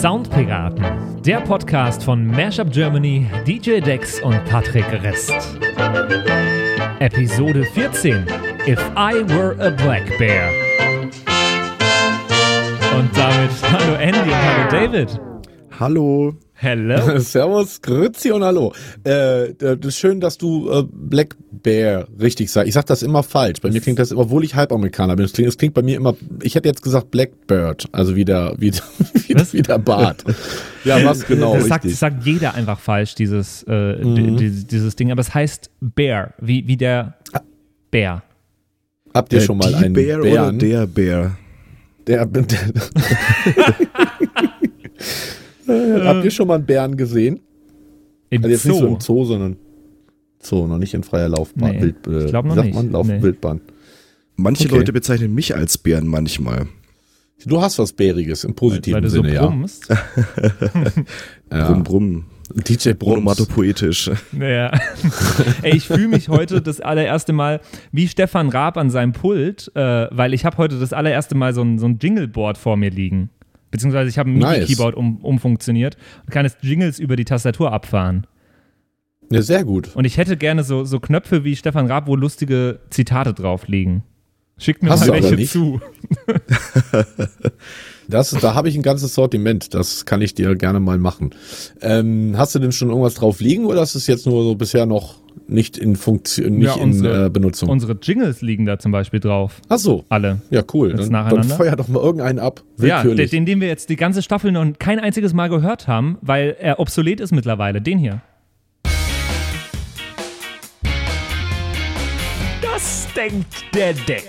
Soundpiraten, der Podcast von Mashup Germany, DJ Dex und Patrick Rest. Episode 14: If I Were a Black Bear. Und damit hallo Andy und hallo David. Hallo. Hello. Servus, Grüezi und Hallo. Äh, das ist schön, dass du äh, Black Bear richtig sagst. Ich sag das immer falsch. Bei mir klingt das, obwohl ich Halbamerikaner bin, es klingt, klingt bei mir immer, ich hätte jetzt gesagt Blackbird, also wieder, wieder, wieder, Was? wieder Bart. ja, was genau, das sagt, sagt jeder einfach falsch, dieses, äh, di- dieses Ding. Aber es heißt Bear, wie, wie der Bär. Habt ihr Äh, schon mal die einen Bär Bären? oder der Bär? Der, der Habt ihr schon mal einen Bären gesehen? Im Also jetzt nicht so Zoo. im Zoo, sondern Zoo, noch nicht in freier Laufbahn. Nee, Wild, äh, ich glaub noch sagt nicht. Man? Lauf, Nee. Wildbahn. Manche Okay. Leute bezeichnen mich als Bären manchmal. Du hast was Bäriges im positiven weil du so Sinne, ja. brummst. ja. Brumm, brumm. DJ Brums. Onomatopoetisch. Naja. Ey, ich fühle mich heute das allererste Mal wie Stefan Raab an seinem Pult, äh, weil ich habe heute das allererste Mal so ein, so ein Jingleboard vor mir liegen. Beziehungsweise ich habe ein Nice. MIDI-Keyboard um, umfunktioniert und kann jetzt Jingles über die Tastatur abfahren. Ja, sehr gut. Und ich hätte gerne so, so Knöpfe wie Stefan Raab, wo lustige Zitate drauf liegen. Schickt mir Hast mal welche zu. Das, da habe ich ein ganzes Sortiment. Das kann ich dir gerne mal machen. Ähm, hast du denn schon irgendwas drauf liegen oder ist es jetzt nur so bisher noch nicht in Funktion, nicht Ja, in unsere- äh, Benutzung? Unsere Jingles liegen da zum Beispiel drauf. Ach so. Alle. Ja, cool. Jetzt Dann, dann nacheinander? feuer doch mal irgendeinen ab. Ja, Willkürlich. den, den wir jetzt die ganze Staffel noch kein einziges Mal gehört haben, weil er obsolet ist mittlerweile. Den hier. Das denkt der Dex.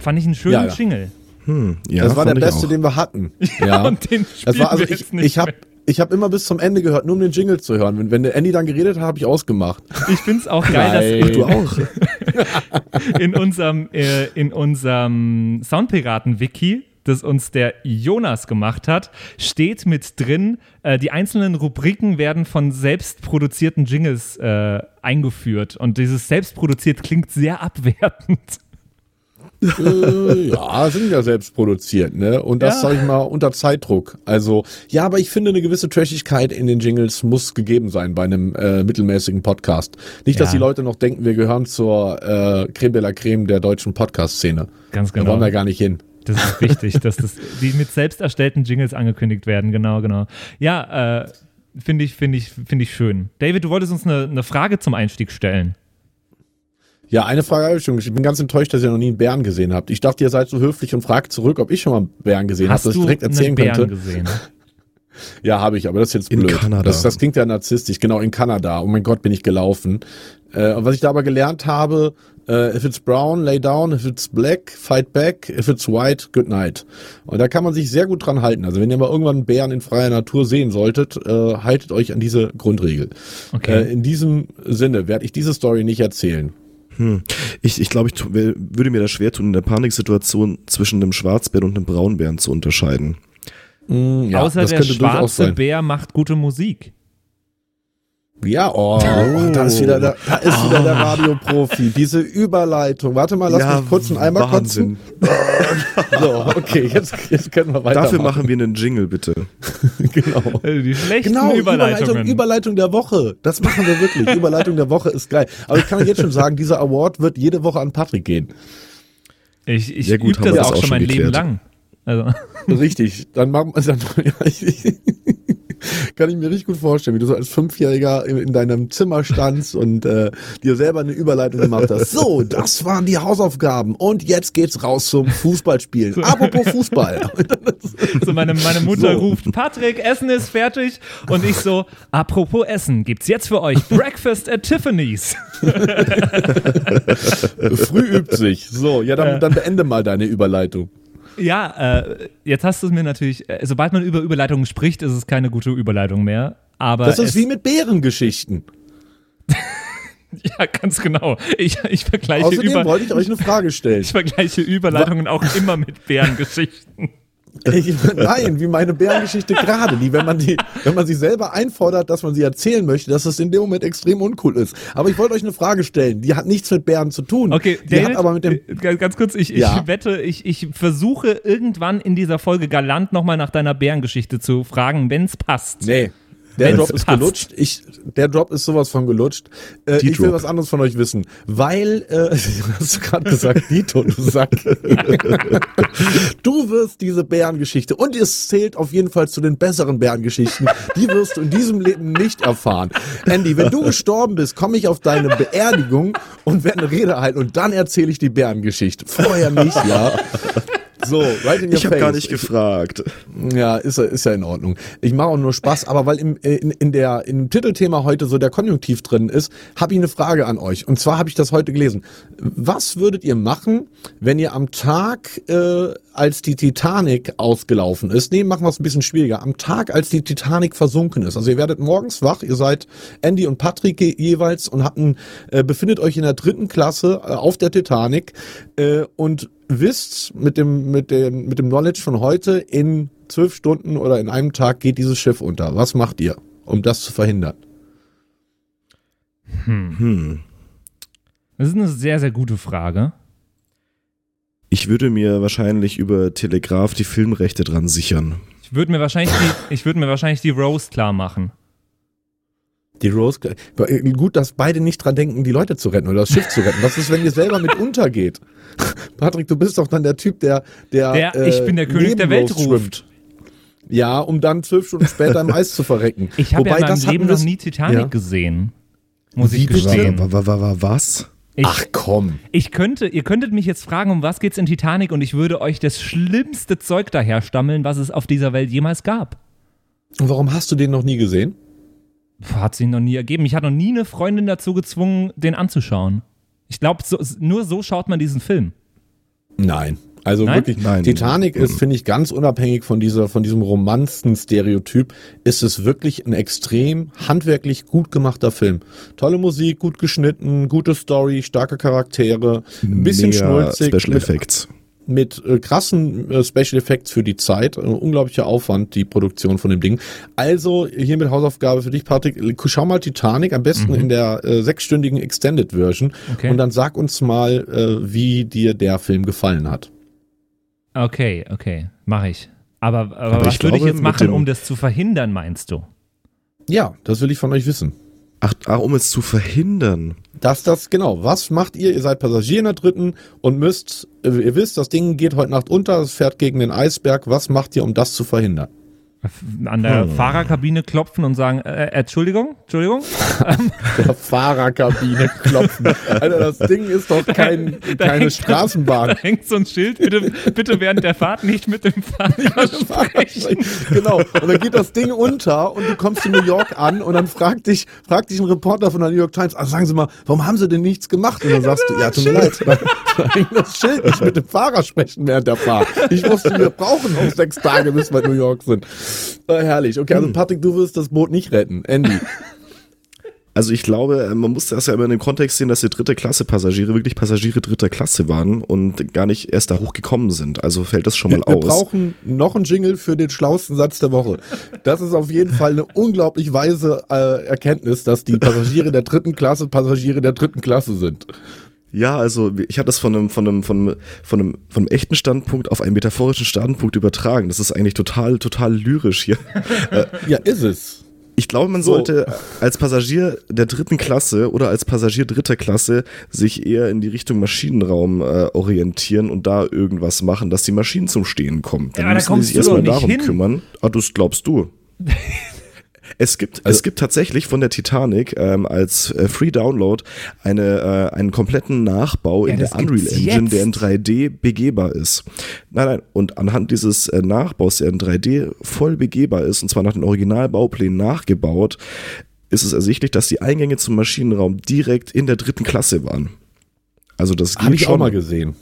Fand ich einen schönen Ja, ja. Jingle. Hm, ja, das war der beste, auch. den wir hatten. Ja, und den Das war also ich, jetzt nicht ich habe mehr. Ich habe immer bis zum Ende gehört, nur um den Jingle zu hören. Wenn, wenn der Andy dann geredet hat, habe ich ausgemacht. Ich find's auch geil, Geil. Du auch. dass in unserem, äh, in unserem Soundpiraten-Wiki, das uns der Jonas gemacht hat, steht mit drin, äh, die einzelnen Rubriken werden von selbstproduzierten Jingles äh, eingeführt. Und dieses selbstproduziert klingt sehr abwertend. Äh, ja, sind ja selbst produziert, ne? Und das Ja. sage ich mal unter Zeitdruck. Also, ja, aber ich finde, eine gewisse Trashigkeit in den Jingles muss gegeben sein bei einem äh, mittelmäßigen Podcast. Nicht, dass Ja. die Leute noch denken, wir gehören zur äh, Creme de la Creme der deutschen Podcast-Szene. Ganz Da genau. wollen wir gar nicht hin. Das ist wichtig, dass das, die mit selbst erstellten Jingles angekündigt werden. Genau, genau. Ja, äh, finde ich, finde ich, finde ich schön. David, du wolltest uns eine, eine Frage zum Einstieg stellen. Ja, eine Frage habe ich schon. Ich bin ganz enttäuscht, dass ihr noch nie einen Bären gesehen habt. Ich dachte, ihr seid so höflich und fragt zurück, ob ich schon mal einen Bären gesehen habe, Hast dass ich du direkt erzählen einen Bären könnte. gesehen? Ja, habe ich, aber das ist jetzt In blöd. Kanada. Das, das klingt ja narzisstisch. Genau, in Kanada. Oh mein Gott, bin ich gelaufen. Äh, und was ich da aber gelernt habe, äh, if it's brown, lay down, if it's black, fight back, if it's white, good night. Und da kann man sich sehr gut dran halten. Also wenn ihr mal irgendwann einen Bären in freier Natur sehen solltet, äh, haltet euch an diese Grundregel. Okay. Äh, in diesem Sinne werde ich diese Story nicht erzählen. Hm. Ich, ich glaube, ich würde mir das schwer tun, in der Paniksituation zwischen einem Schwarzbären und einem Braunbären zu unterscheiden. Mm, ja, Außer das der schwarze. Bär macht gute Musik. Ja, oh, da ist wieder der, da ist wieder der Radioprofi. Diese Überleitung. Warte mal, lass mich kurz einen Eimer kotzen. So, okay, jetzt, jetzt können wir weitermachen. Dafür machen wir einen Jingle, bitte. genau. Also die schlechten Genau, Überleitungen. Überleitung, Überleitung der Woche. Das machen wir wirklich. Überleitung der Woche ist geil. Aber ich kann jetzt schon sagen, dieser Award wird jede Woche an Patrick gehen. ich ich Sehr gut, übe das wir auch das schon mein schon Leben geklärt. lang. Also, Richtig. Dann, machen wir- dann ja, ich, kann ich mir richtig gut vorstellen, wie du so als Fünfjähriger in, in deinem Zimmer standst und äh, dir selber eine Überleitung gemacht hast. So, das waren die Hausaufgaben und jetzt geht's raus zum Fußballspielen. Apropos Fußball. so meine, meine Mutter So. ruft, Patrick, Essen ist fertig. Und ich so, apropos Essen, gibt's jetzt für euch Breakfast at Tiffany's. Früh übt sich. So, ja, dann, dann beende mal deine Überleitung. Ja, äh, jetzt hast du es mir natürlich, äh, sobald man über Überleitungen spricht, ist es keine gute Überleitung mehr. Aber Das ist wie mit Bärengeschichten. ja, ganz genau. Ich, ich, vergleiche, Außerdem über, wollte ich euch eine Frage stellen. ich vergleiche Überleitungen auch immer mit Bärengeschichten. Ich, nein, wie meine Bärengeschichte gerade, die, wenn man die, wenn man sie selber einfordert, dass man sie erzählen möchte, dass es in dem Moment extrem uncool ist. Aber ich wollte euch eine Frage stellen, die hat nichts mit Bären zu tun. Okay, die David, hat aber mit dem. Ganz, ganz kurz, ich, Ja. ich wette, ich, ich versuche irgendwann in dieser Folge galant nochmal nach deiner Bärengeschichte zu fragen, wenn es passt. Nee. Der Drop ist passt. gelutscht. Ich, der Drop ist sowas von gelutscht. Äh, ich will was anderes von euch wissen. Weil, äh, hast du gerade gesagt, Dito, du Sack. du wirst diese Bärengeschichte, und es zählt auf jeden Fall zu den besseren Bärengeschichten, die wirst du in diesem Leben nicht erfahren. Andy, wenn du gestorben bist, komme ich auf deine Beerdigung und werde eine Rede halten und dann erzähle ich die Bärengeschichte. Vorher nicht, ja. So, right in your Ich habe face. gar nicht gefragt. Ja, ist, ja- ist ja in Ordnung. Ich mache auch nur Spaß, aber weil im, äh, in, in der, im Titelthema heute so der Konjunktiv drin ist, habe ich eine Frage an euch. Und zwar habe ich das heute gelesen. Was würdet ihr machen, wenn ihr am Tag, äh, als die Titanic ausgelaufen ist, nee, machen wir es ein bisschen schwieriger, am Tag, als die Titanic versunken ist. Also ihr werdet morgens wach, ihr seid Andy und Patrick je- jeweils und habt ein, äh, befindet euch in der dritten Klasse äh, auf der Titanic äh, und wisst mit dem, mit dem, mit dem Knowledge von heute, in zwölf Stunden oder in einem Tag geht dieses Schiff unter. Was macht ihr, um das zu verhindern? Hm. Das ist eine sehr, sehr gute Frage. Ich würde mir wahrscheinlich über Telegraph die Filmrechte dran sichern. Ich würde mir wahrscheinlich die, ich würde mir wahrscheinlich die Rose klar machen. Die Rose, gut, dass beide nicht dran denken, die Leute zu retten oder das Schiff zu retten. Was ist, wenn ihr selber mit untergeht? Patrick, du bist doch dann der Typ, der, der, Der, äh, ich bin der König der Welt Rose ruft. schwimmt. Ja, um dann zwölf Stunden später im Eis zu verrecken. Ich habe ja in meinem Leben noch nie Titanic Ja. gesehen. Muss Wie ich gestehen. Wa- wa- wa- wa- Was? Ich, Ach komm. ich könnte, ihr könntet mich jetzt fragen, um was geht's in Titanic und ich würde euch das schlimmste Zeug daher stammeln, was es auf dieser Welt jemals gab. Und warum hast du den noch nie gesehen? Hat sich noch nie ergeben. Ich hatte noch nie eine Freundin dazu gezwungen, den anzuschauen. Ich glaube, so, nur so schaut man diesen Film. Nein. Also Nein? wirklich, Nein. Titanic ist, Mhm. finde ich, ganz unabhängig von dieser, von diesem Romanzen-Stereotyp, ist es wirklich ein extrem handwerklich gut gemachter Film. Tolle Musik, gut geschnitten, gute Story, starke Charaktere, ein bisschen Mega schnulzig, Special Effects. mit äh, krassen äh, Special Effects für die Zeit. Äh, unglaublicher Aufwand, die Produktion von dem Ding. Also hier mit Hausaufgabe für dich, Patrick. Schau mal Titanic, am besten in der äh, sechsstündigen Extended Version. Okay. Und dann sag uns mal, äh, wie dir der Film gefallen hat. Okay, okay, mache ich. Aber, aber, Aber was ich würde ich glaube, jetzt mit machen, um das zu verhindern, meinst du? Ja, das will ich von euch wissen. Ach, um es zu verhindern. Das, das, genau. Was macht ihr? Ihr seid Passagier in der dritten und müsst, ihr wisst, das Ding geht heute Nacht unter, es fährt gegen den Eisberg. Was macht ihr, um das zu verhindern? An der Hm. Fahrerkabine klopfen und sagen, äh, Entschuldigung, Entschuldigung. Der Fahrerkabine klopfen. Alter, das Ding ist doch kein, Da keine hängt- Straßenbahn. Da hängt so ein Schild, bitte, bitte während der Fahrt nicht mit dem Fahrer sprechen. genau. Und dann geht das Ding unter und du kommst in New York an und dann fragt dich, fragt dich ein Reporter von der New York Times, also sagen Sie mal, warum haben Sie denn nichts gemacht? Und dann sagst du, ja, tut mir leid, da, da das Schild nicht mit dem Fahrer sprechen während der Fahrt. Ich wusste, wir brauchen noch sechs Tage, bis wir in New York sind. Äh, herrlich. Okay, also Patrick, du wirst das Boot nicht retten. Andy. Also ich glaube, äh, man muss das ja immer in dem Kontext sehen, dass die dritte Klasse Passagiere wirklich Passagiere dritter Klasse waren und gar nicht erst da hochgekommen sind. Also fällt das schon mal Wir aus. brauchen noch einen Jingle für den schlausten Satz der Woche. Das ist auf jeden Fall eine unglaublich weise äh, Erkenntnis, dass die Passagiere der dritten Klasse Passagiere der dritten Klasse sind. Ja, also ich habe das von einem, von einem, von einem, von einem, von einem echten Standpunkt auf einen metaphorischen Standpunkt übertragen. Das ist eigentlich total, total lyrisch hier. Ja, ist es. Ich glaube, man So. sollte als Passagier der dritten Klasse oder als Passagier dritter Klasse sich eher in die Richtung Maschinenraum äh, orientieren und da irgendwas machen, dass die Maschinen zum Stehen kommen. Dann Ja, aber da müssen die sich erstmal darum hin. kümmern. Ah, das glaubst du. Es gibt, Also es gibt tatsächlich von der Titanic ähm, als äh, Free Download eine, äh, einen kompletten Nachbau Ja, in der Unreal Engine, der in jetzt. 3D begehbar ist. Nein, nein, und anhand dieses äh, Nachbaus, der in 3D voll begehbar ist, und zwar nach den Originalbauplänen nachgebaut, ist es ersichtlich, dass die Eingänge zum Maschinenraum direkt in der dritten Klasse waren. Also das Habe ich auch schon. mal gesehen.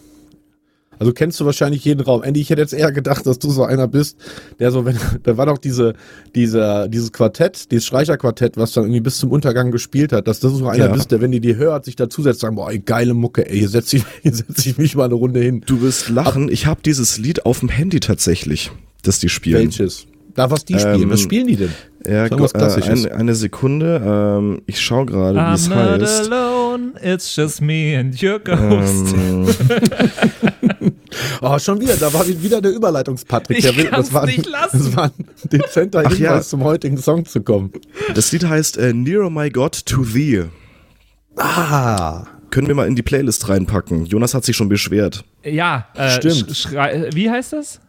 Also kennst du wahrscheinlich jeden Raum. Andy, ich hätte jetzt eher gedacht, dass du so einer bist, der so, wenn, da war doch diese, dieser, dieses Quartett, dieses Streicherquartett, was dann irgendwie bis zum Untergang gespielt hat, dass das so einer Ja. bist, der, wenn die die hört, sich dazusetzt, sagen, boah, ey, geile Mucke, ey, hier setze ich, hier setz ich mich mal eine Runde hin. Du wirst lachen, ich habe dieses Lied auf dem Handy tatsächlich, das die spielen. Welches? Da, was die spielen. Ähm, was spielen die denn? Ja, was äh, Klassisches. eine, Sekunde, ähm, ich schaue gerade, wie es heißt. alone, it's just me and your ghost. Ähm, Oh, schon wieder, da war wieder der Überleitungs-Patrick. Ich Der das war, nicht lassen. Das war ein dezenter Ach Hinweis, ja. zum heutigen Song zu kommen. das Lied heißt äh, Nearer My God to Thee. Ah, Können wir mal in die Playlist reinpacken. Jonas hat sich schon beschwert. ja, äh, Stimmt. sch- schrei- wie heißt das?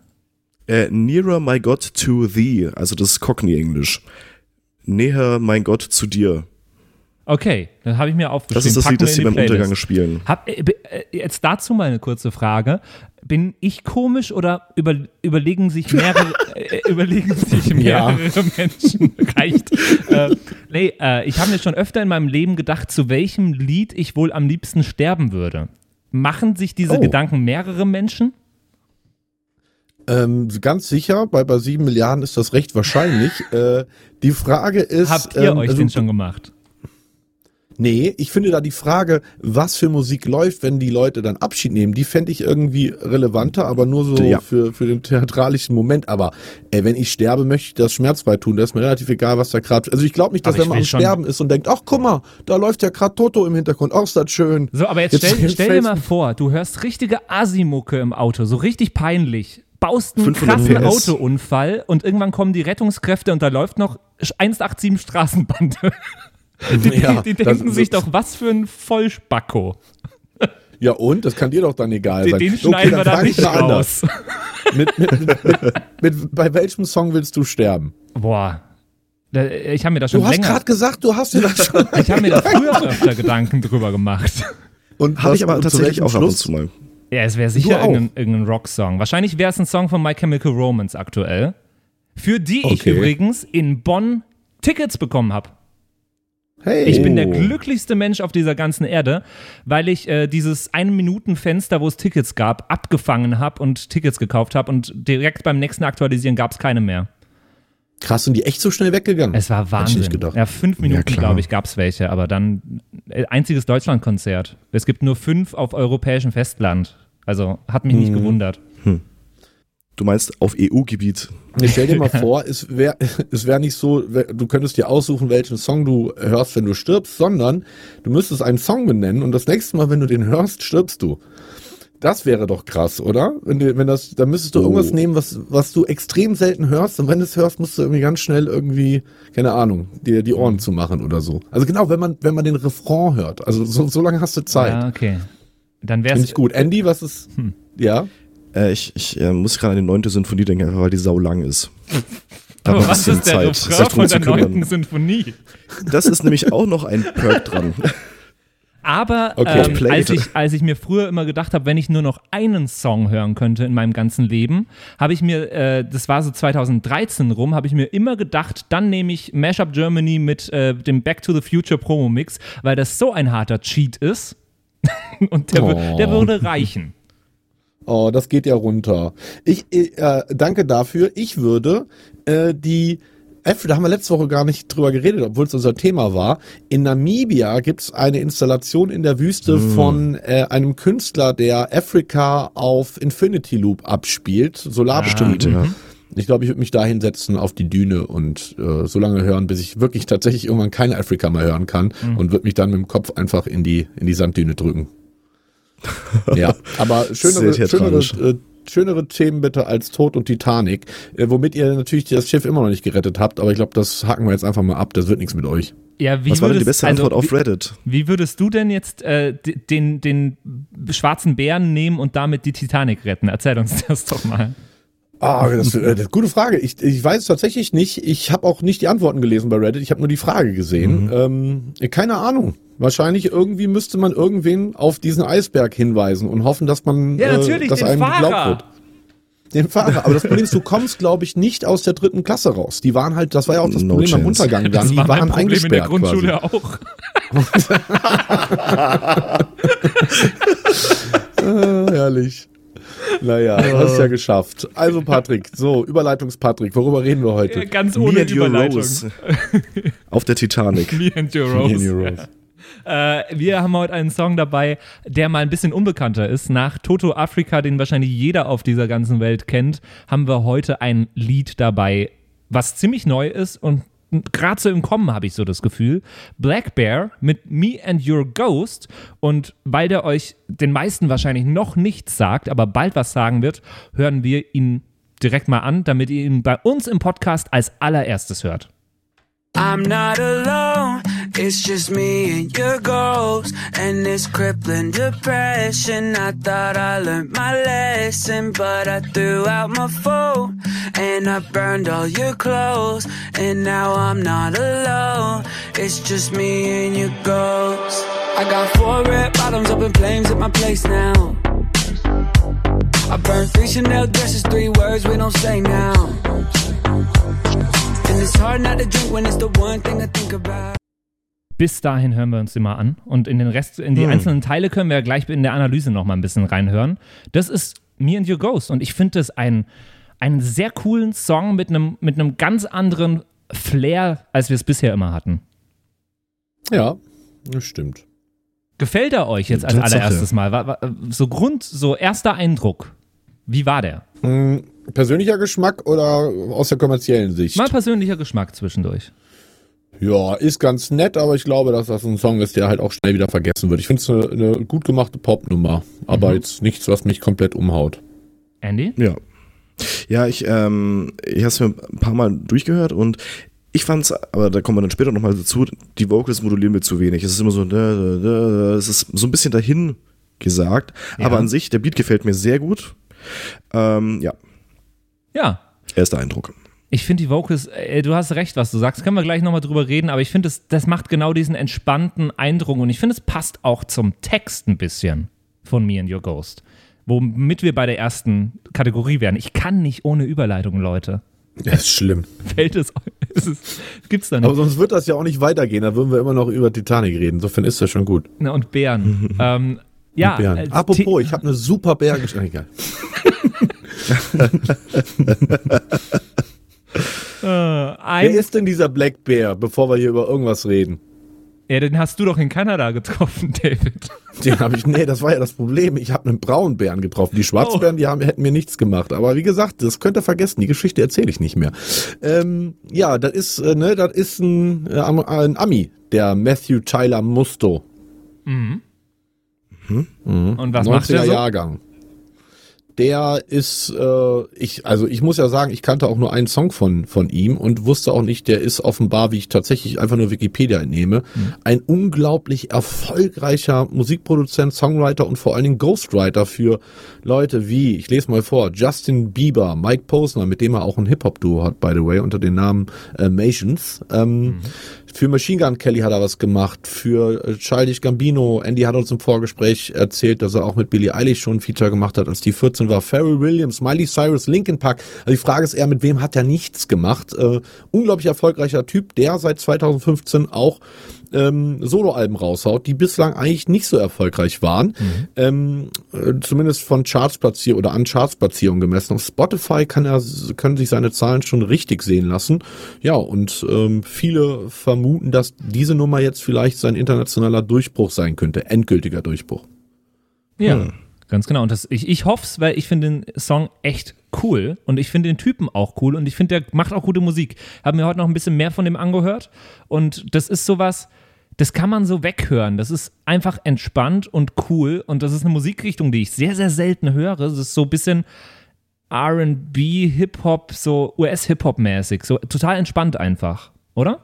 Äh, Nearer My God to Thee, also das ist Cockney-Englisch. Näher mein Gott zu dir. Okay, dann habe ich mir aufgeschrieben. Das ist das Packen Lied, das sie die beim Playlist. Untergang spielen. Hab, äh, äh, jetzt dazu mal eine kurze Frage. Bin ich komisch oder über, überlegen sich mehrere, äh, überlegen sich Ja. mehrere Menschen? Reicht. Äh, nee, äh, ich habe mir schon öfter in meinem Leben gedacht, zu welchem Lied ich wohl am liebsten sterben würde. Machen sich diese Oh. Gedanken mehrere Menschen? ähm, ganz sicher, bei, bei sieben Milliarden ist das recht wahrscheinlich. äh, die Frage ist. Habt ihr ähm, euch also, den schon gemacht? Nee, ich finde da die Frage, was für Musik läuft, wenn die Leute dann Abschied nehmen, die fände ich irgendwie relevanter, aber nur so Ja. für, für den theatralischen Moment. Aber ey, wenn ich sterbe, möchte ich das schmerzfrei tun. Da ist mir relativ egal, was da gerade. Also ich glaube nicht, dass Aber wenn man am Sterben ist und denkt, ach guck mal, da läuft ja gerade Toto im Hintergrund, ach ist das schön. So, aber jetzt, Jetzt- stell, jetzt stell dir mal vor, du hörst richtige Asimucke im Auto, so richtig peinlich. Baust einen 500 krassen PS. Autounfall und irgendwann kommen die Rettungskräfte und da läuft noch 187 Straßenbande. Die, Ja, die das- denken sich doch, was für ein Vollspacko. Ja und? Das kann dir doch dann egal Den, sein. den Okay, schneiden dann wir da ich nicht raus. Mit, mit, mit, bei welchem Song willst du sterben? Boah. Ich habe mir da schon Du hast gerade gesagt, du hast dir das schon. Ich habe mir da früher öfter Gedanken drüber gemacht. Und Habe ich aber tatsächlich auch ab und Schluss? zu mal. Ja, es wäre sicher irgendein, irgendein Rocksong. Wahrscheinlich wäre es ein Song von My Chemical Romance aktuell. Für die ich Okay. übrigens in Bonn Tickets bekommen habe. Hey. Ich bin der Oh. glücklichste Mensch auf dieser ganzen Erde, weil ich äh, dieses ein Minuten Fenster, wo es Tickets gab, abgefangen habe und Tickets gekauft habe und direkt beim nächsten Aktualisieren gab es keine mehr. Krass, sind die echt so schnell weggegangen? Es war Wahnsinn. Ja, fünf Minuten, klar. glaube ich, gab es welche, aber dann äh, einziges Deutschlandkonzert. Es gibt nur fünf auf europäischem Festland. Also hat mich Mhm. nicht gewundert. Du meinst auf EU-Gebiet. Nee, stell dir mal vor, es wäre es wär nicht so, du könntest dir aussuchen, welchen Song du hörst, wenn du stirbst, sondern du müsstest einen Song benennen und das nächste Mal, wenn du den hörst, stirbst du. Das wäre doch krass, oder? Wenn, du, wenn das, dann müsstest du Oh. irgendwas nehmen, was, was du extrem selten hörst und wenn du es hörst, musst du irgendwie ganz schnell irgendwie, keine Ahnung, dir die Ohren zu machen oder so. Also genau, wenn man, wenn man den Refrain hört. Also so, so lange hast du Zeit. Ja, okay. Dann wäre Finde es ich gut. Andy, was ist, Hm. ja? Äh, ich ich äh, muss gerade an die neunte Sinfonie denken, einfach weil die sau lang ist. Da Aber was ist der Zeit, Refrain von der neunten Sinfonie? Das ist nämlich auch noch ein Perk dran. Aber Okay. ähm, als, ich, als ich mir früher immer gedacht habe, wenn ich nur noch einen Song hören könnte in meinem ganzen Leben, habe ich mir, äh, das war so 2013 rum, habe ich mir immer gedacht, dann nehme ich Mashup Germany mit äh, dem Back to the Future Promo Mix, weil das so ein harter Cheat ist. Und der, Oh. der würde reichen. Oh, das geht ja runter. Ich äh, danke dafür. Ich würde äh, die F, da haben wir letzte Woche gar nicht drüber geredet, obwohl es unser Thema war. In Namibia gibt es eine Installation in der Wüste von äh, einem Künstler, der Afrika auf Infinity Loop abspielt. Solarbetrieben. Stimmt, ja. Ich glaube, ich würde mich da hinsetzen auf die Düne und äh, so lange hören, bis ich wirklich tatsächlich irgendwann keine Afrika mehr hören kann und würde mich dann mit dem Kopf einfach in die, in die Sanddüne drücken. Ja, aber schönere, schönere, äh, schönere Themen bitte als Tod und Titanic, äh, womit ihr natürlich das Schiff immer noch nicht gerettet habt, aber ich glaube, das haken wir jetzt einfach mal ab, das wird nichts mit euch. Ja, wie Was war denn die würdest- beste Antwort also, auf Reddit? Wie, wie würdest du denn jetzt äh, den, den schwarzen Bären nehmen und damit die Titanic retten? Erzähl uns das doch mal. Ah, das, äh, das, gute Frage. Ich, ich weiß tatsächlich nicht. Ich habe auch nicht die Antworten gelesen bei Reddit. Ich habe nur die Frage gesehen. Ähm, keine Ahnung. Wahrscheinlich irgendwie müsste man irgendwen auf diesen Eisberg hinweisen und hoffen, dass man, Ja, natürlich, äh, dass den einem Fahrer. geglaubt wird. Den Fahrer. Aber das Problem ist, du kommst, glaube ich, nicht aus der dritten Klasse raus. Die waren halt, das war ja auch das No Problem am chance. Untergang dann. Das Die war mein waren Problem in der Grundschule auch. quasi. Äh, herrlich. Naja, hast ja geschafft. Also Patrick, so, Überleitungs-Patrick, worüber reden wir heute? Ganz ohne Überleitung. Auf der Titanic. Me and your Rose. Me and your Rose. Äh, wir haben heute einen Song dabei, der mal ein bisschen unbekannter ist. Nach Toto Afrika, den wahrscheinlich jeder auf dieser ganzen Welt kennt, haben wir heute ein Lied dabei, was ziemlich neu ist und gerade so im Kommen, habe ich so das Gefühl. Black Bear mit Me and Your Ghost. Und weil der euch den meisten wahrscheinlich noch nichts sagt, aber bald was sagen wird, hören wir ihn direkt mal an, damit ihr ihn bei uns im Podcast als allererstes hört. I'm not alone, it's just me and your ghost and this crippling depression. I thought I learned my lesson, but I threw out my phone and I burned all your clothes. And now I'm not alone, it's just me and your ghost. I got four red bottoms up in flames at my place now. I burned three Chanel dresses, three words we don't say now. Bis dahin hören wir uns immer an und in den Rest, in die hm. einzelnen Teile können wir gleich in der Analyse noch mal ein bisschen reinhören. Das ist Me and Your Ghost und ich finde das ein, einen sehr coolen Song mit einem, mit einem ganz anderen Flair, als wir es bisher immer hatten. Ja, das stimmt. Gefällt er euch jetzt als allererstes Mal? So Grund, so erster Eindruck. Wie war der? Hm, persönlicher Geschmack oder aus der kommerziellen Sicht? Mal persönlicher Geschmack zwischendurch. Ja, ist ganz nett, aber ich glaube, dass das ein Song ist, der halt auch schnell wieder vergessen wird. Ich finde es eine, eine, gut gemachte Popnummer, aber mhm. jetzt nichts, was mich komplett umhaut. Andy? Ja. Ja, ich, ähm, ich habe es mir ein paar Mal durchgehört und ich fand's, aber da kommen wir dann später nochmal dazu, die Vocals modulieren mir zu wenig. Es ist immer so, es ist so ein bisschen dahin gesagt, ja. aber an sich, der Beat gefällt mir sehr gut. Ähm, ja. Ja. Erster Eindruck. Ich finde die Vocals, äh, du hast recht, was du sagst, können wir gleich nochmal drüber reden, aber ich finde, das, das macht genau diesen entspannten Eindruck und ich finde, es passt auch zum Text ein bisschen von Me and Your Ghost. Womit wir bei der ersten Kategorie wären. Ich kann nicht ohne Überleitung, Leute. Das ist schlimm. Fällt es, es gibt's da nicht. Aber sonst wird das ja auch nicht weitergehen, da würden wir immer noch über Titanic reden. Insofern ist das schon gut. Na, und Bären. ähm, ja. Und Bären. Äh, Apropos, ich habe eine super Bärengeschichte. Äh, Wer ist denn dieser Black Bear, bevor wir hier über irgendwas reden? Ja, den hast du doch in Kanada getroffen, David. Den habe ich, nee, das war ja das Problem. Ich habe einen Braunbären getroffen. Die Schwarzbären, oh. die haben, hätten mir nichts gemacht. Aber wie gesagt, das könnt ihr vergessen. Die Geschichte erzähle ich nicht mehr. Ähm, ja, das ist, äh, ne, das ist ein, äh, ein Ami, der Matthew Tyler Musto. Mhm. Mhm. Und was macht der so? Jahrgang der ist, äh, ich, also ich muss ja sagen, ich kannte auch nur einen Song von, von ihm und wusste auch nicht, der ist offenbar, wie ich tatsächlich einfach nur Wikipedia entnehme, mhm. ein unglaublich erfolgreicher Musikproduzent, Songwriter und vor allen Dingen Ghostwriter für Leute wie, ich lese mal vor, Justin Bieber, Mike Posner, mit dem er auch ein Hip-Hop-Duo hat, by the way, unter dem Namen äh, Mations. Ähm, mhm. Für Machine Gun Kelly hat er was gemacht, für äh, Childish Gambino, Andy hat uns im Vorgespräch erzählt, dass er auch mit Billie Eilish schon ein Feature gemacht hat, als die 14 war. Pharrell Williams, Miley Cyrus, Linkin Park. Also die Frage ist eher, mit wem hat er nichts gemacht? Äh, unglaublich erfolgreicher Typ, der seit 2015 auch ähm, Soloalben raushaut, die bislang eigentlich nicht so erfolgreich waren. Mhm. Ähm, äh, zumindest von Chartsplatzierung oder an Chartsplatzierung gemessen. Auf Spotify kann er, können sich seine Zahlen schon richtig sehen lassen. Ja, und ähm, viele vermuten, dass diese Nummer jetzt vielleicht sein internationaler Durchbruch sein könnte. Endgültiger Durchbruch. Ja. Hm. Ganz genau. Und das, ich, ich hoffe es, weil ich finde den Song echt cool und ich finde den Typen auch cool und ich finde, der macht auch gute Musik. Haben mir heute noch ein bisschen mehr von dem angehört und das ist sowas, das kann man so weghören. Das ist einfach entspannt und cool und das ist eine Musikrichtung, die ich sehr, sehr selten höre. Das ist so ein bisschen RB, Hip-Hop, so US-Hip-Hop-mäßig. So total entspannt einfach, oder?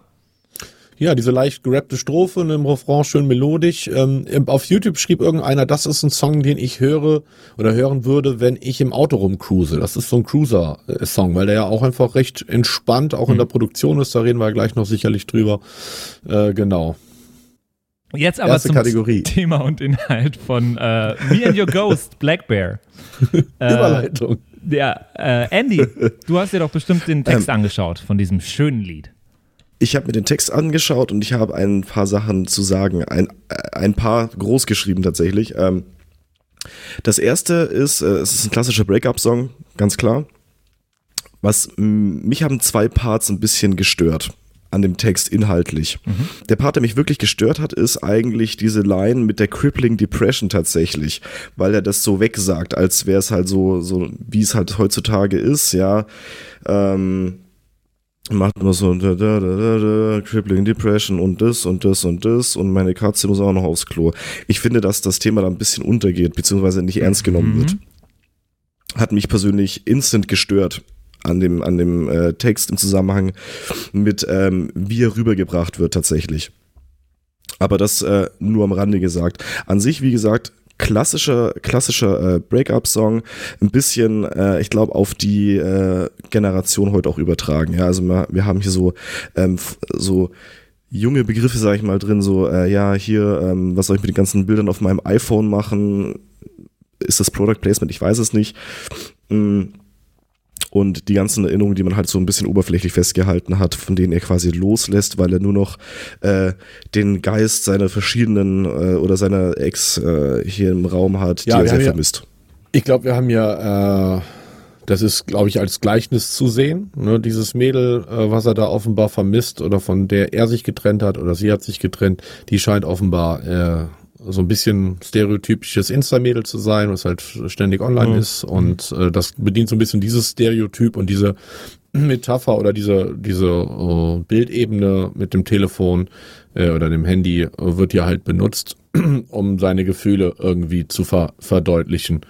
Ja, diese leicht gerappte Strophe und im Refrain schön melodisch. Ähm, auf YouTube schrieb irgendeiner, das ist ein Song, den ich höre oder hören würde, wenn ich im Auto rumcruise. Das ist so ein Cruiser-Song, weil der ja auch einfach recht entspannt auch in der Produktion ist. Da reden wir gleich noch sicherlich drüber. Äh, genau. Jetzt aber Erste zum Kategorie. Thema und Inhalt von äh, Me and Your Ghost, Black Bear. Äh, Überleitung. Ja, äh, Andy, du hast dir doch bestimmt den Text ähm, angeschaut von diesem schönen Lied. Ich habe mir den Text angeschaut und ich habe ein paar Sachen zu sagen. Ein, äh, ein paar groß geschrieben tatsächlich. Ähm, Das erste ist, äh, es ist ein klassischer Breakup-Song, ganz klar. Was mich haben zwei Parts ein bisschen gestört an dem Text inhaltlich. Mhm. Der Part, der mich wirklich gestört hat, ist eigentlich diese Line mit der Crippling Depression tatsächlich, weil er das so wegsagt, als wäre es halt so, so wie es halt heutzutage ist, ja. Ähm, macht immer so da, da, da, da, Crippling Depression und das und das und das und meine Katze muss auch noch aufs Klo. Ich finde, dass das Thema da ein bisschen untergeht, beziehungsweise nicht ernst genommen mhm. wird. Hat mich persönlich instant gestört an dem, an dem äh, Text im Zusammenhang mit, ähm, wie er rübergebracht wird tatsächlich. Aber das äh, nur am Rande gesagt. An sich, wie gesagt, klassischer, klassischer äh, Breakup-Song, ein bisschen, äh, ich glaube, auf die äh, Generation heute auch übertragen. Ja, also wir, wir haben hier so, ähm, so junge Begriffe, sage ich mal, drin, so, äh, ja, hier, ähm, was soll ich mit den ganzen Bildern auf meinem iPhone machen? Ist das Product Placement? Ich weiß es nicht. Mhm und die ganzen Erinnerungen, die man halt so ein bisschen oberflächlich festgehalten hat, von denen er quasi loslässt, weil er nur noch äh, den Geist seiner verschiedenen äh, oder seiner Ex äh, hier im Raum hat, ja, die er sehr vermisst. Ja, ich glaube, wir haben ja, äh, das ist, glaube ich, als Gleichnis zu sehen, ne? dieses Mädel, äh, was er da offenbar vermisst oder von der er sich getrennt hat oder sie hat sich getrennt, die scheint offenbar äh, so ein bisschen stereotypisches Insta-Mädel zu sein, was halt ständig online mhm. ist. Und äh, das bedient so ein bisschen dieses Stereotyp und diese Metapher oder diese, diese äh, Bildebene mit dem Telefon äh, oder dem Handy äh, wird ja halt benutzt, um seine Gefühle irgendwie zu ver verdeutlichen.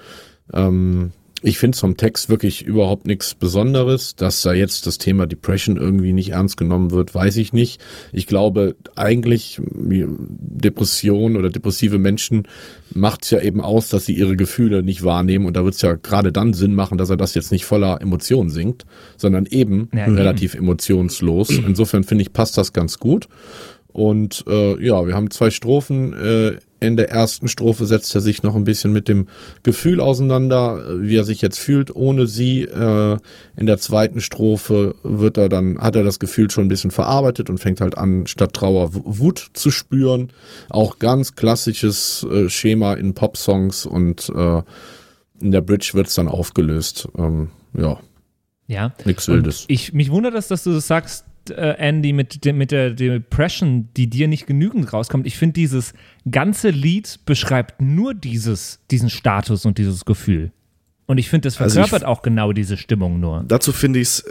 Ähm, ich finde vom Text wirklich überhaupt nichts Besonderes. Dass da jetzt das Thema Depression irgendwie nicht ernst genommen wird, weiß ich nicht. Ich glaube, eigentlich Depression oder depressive Menschen macht es ja eben aus, dass sie ihre Gefühle nicht wahrnehmen. Und da wird es ja gerade dann Sinn machen, dass er das jetzt nicht voller Emotionen singt, sondern eben ja, relativ eben. emotionslos. Insofern finde ich, passt das ganz gut. Und äh, ja, wir haben zwei Strophen. Äh, in der ersten Strophe setzt er sich noch ein bisschen mit dem Gefühl auseinander, wie er sich jetzt fühlt ohne sie. Äh, in der zweiten Strophe wird er dann, hat er das Gefühl schon ein bisschen verarbeitet und fängt halt an, statt Trauer Wut zu spüren. Auch ganz klassisches äh, Schema in Popsongs und äh, in der Bridge wird es dann aufgelöst. Ähm, ja. Ja. Nichts Wildes. Ich, mich wundert es, dass du das sagst, äh, Andy, mit, mit der Depression, die dir nicht genügend rauskommt. Ich finde, dieses ganze Lied beschreibt nur dieses, diesen Status und dieses Gefühl. Und ich finde, das verkörpert also auch genau diese Stimmung nur. Dazu finde ich es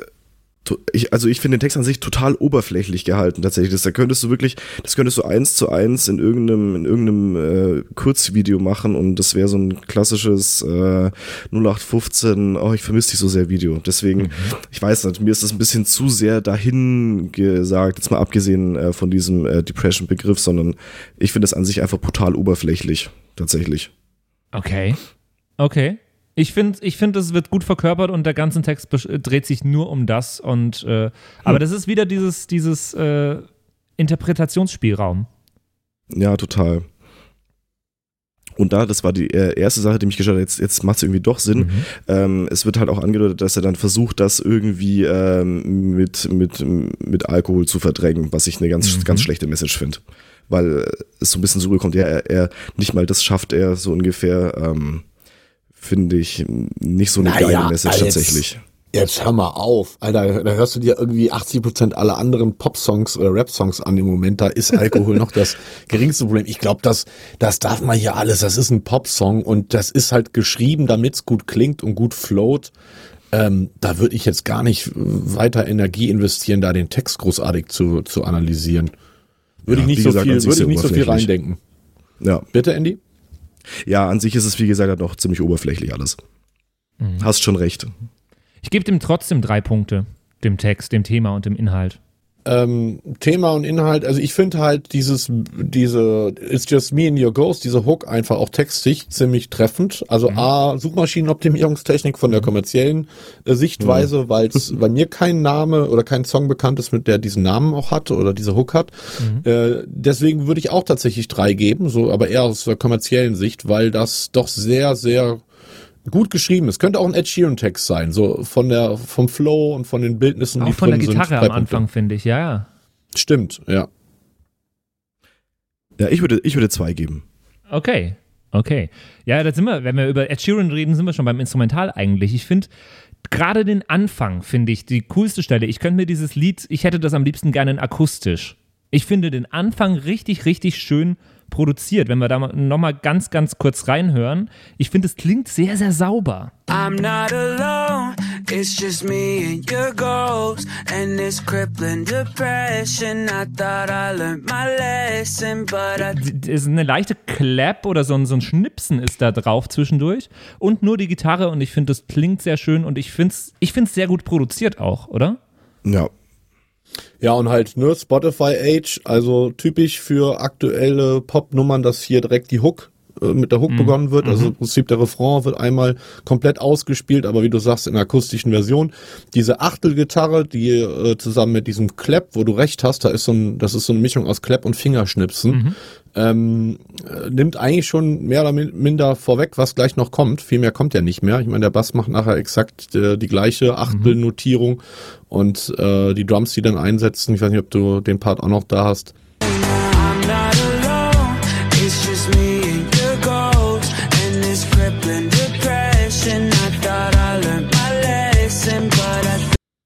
ich, also ich finde den Text an sich total oberflächlich gehalten tatsächlich. Das, da könntest du wirklich, das könntest du eins zu eins in irgendeinem, in irgendeinem äh, Kurzvideo machen und das wäre so ein klassisches äh, 0815, oh, ich vermisse dich so sehr Video. Deswegen, mhm. ich weiß nicht, mir ist das ein bisschen zu sehr dahin gesagt, jetzt mal abgesehen äh, von diesem äh, Depression-Begriff, sondern ich finde es an sich einfach brutal oberflächlich, tatsächlich. Okay. Okay. Ich finde, ich find, es wird gut verkörpert und der ganze Text dreht sich nur um das. Und, äh, aber hm. das ist wieder dieses, dieses äh, Interpretationsspielraum. Ja, total. Und da, das war die äh, erste Sache, die mich geschaut hat, jetzt, jetzt macht es irgendwie doch Sinn. Mhm. Ähm, es wird halt auch angedeutet, dass er dann versucht, das irgendwie ähm, mit, mit, mit Alkohol zu verdrängen, was ich eine ganz, mhm. ganz schlechte Message finde. Weil es so ein bisschen so rüberkommt, ja, er, er nicht mal das schafft er so ungefähr. Ähm, finde ich nicht so eine naja, geile Message jetzt, tatsächlich. Jetzt hör mal auf, Alter, da hörst du dir irgendwie 80 Prozent aller anderen Pop-Songs oder Rap-Songs an im Moment, da ist Alkohol noch das geringste Problem. Ich glaube, das, das darf man hier alles, das ist ein Pop-Song und das ist halt geschrieben, damit es gut klingt und gut float. Ähm, da würde ich jetzt gar nicht weiter Energie investieren, da den Text großartig zu, zu analysieren. Würde ja, ich nicht so gesagt, viel, würde ich nicht so viel reindenken. Ja. Bitte, Andy? Ja, an sich ist es, wie gesagt, halt noch ziemlich oberflächlich alles. Mhm. Hast schon recht. Ich gebe dem trotzdem drei Punkte, dem Text, dem Thema und dem Inhalt. Ähm, Thema und Inhalt, also ich finde halt dieses, diese It's Just Me and Your Ghost, diese Hook einfach auch textig ziemlich treffend. Also mhm. A, Suchmaschinenoptimierungstechnik von der mhm. kommerziellen äh, Sichtweise, mhm. weil es bei mir kein Name oder kein Song bekannt ist, mit der diesen Namen auch hat oder diese Hook hat. Mhm. Äh, deswegen würde ich auch tatsächlich drei geben, so aber eher aus der kommerziellen Sicht, weil das doch sehr, sehr gut geschrieben ist. Könnte auch ein Ed Sheeran Text sein, so von der vom Flow und von den Bildnissen, auch die von der Gitarre am Anfang finde ich, ja, ja. Stimmt, ja. Ja, ich würde ich würde zwei geben. Okay. Okay. Ja, da sind wir, wenn wir über Ed Sheeran reden, sind wir schon beim Instrumental eigentlich. Ich finde gerade den Anfang, finde ich, die coolste Stelle. Ich könnte mir dieses Lied, ich hätte das am liebsten gerne in akustisch. Ich finde den Anfang richtig, richtig schön produziert. Wenn wir da nochmal ganz, ganz kurz reinhören. Ich finde, es klingt sehr, sehr sauber. I'm not alone, it's just me and your ghost and this crippling depression. I thought I learned my lesson, but I... Es ist eine leichte Clap oder so ein, so ein Schnipsen ist da drauf zwischendurch und nur die Gitarre und ich finde, das klingt sehr schön und ich finde es ich sehr gut produziert auch, oder? Ja, ja, und halt nur Spotify Age, also typisch für aktuelle Popnummern, dass hier direkt die Hook äh, mit der Hook mhm. begonnen wird. Also mhm. im Prinzip der Refrain wird einmal komplett ausgespielt, aber wie du sagst, in der akustischen Version. Diese Achtelgitarre, die äh, zusammen mit diesem Clap, wo du recht hast, da ist so ein, das ist so eine Mischung aus Clap und Fingerschnipsen. Mhm ähm, nimmt eigentlich schon mehr oder minder vorweg, was gleich noch kommt. Viel mehr kommt ja nicht mehr. Ich meine, der Bass macht nachher exakt äh, die gleiche Achtelnotierung und äh, die Drums, die dann einsetzen. Ich weiß nicht, ob du den Part auch noch da hast.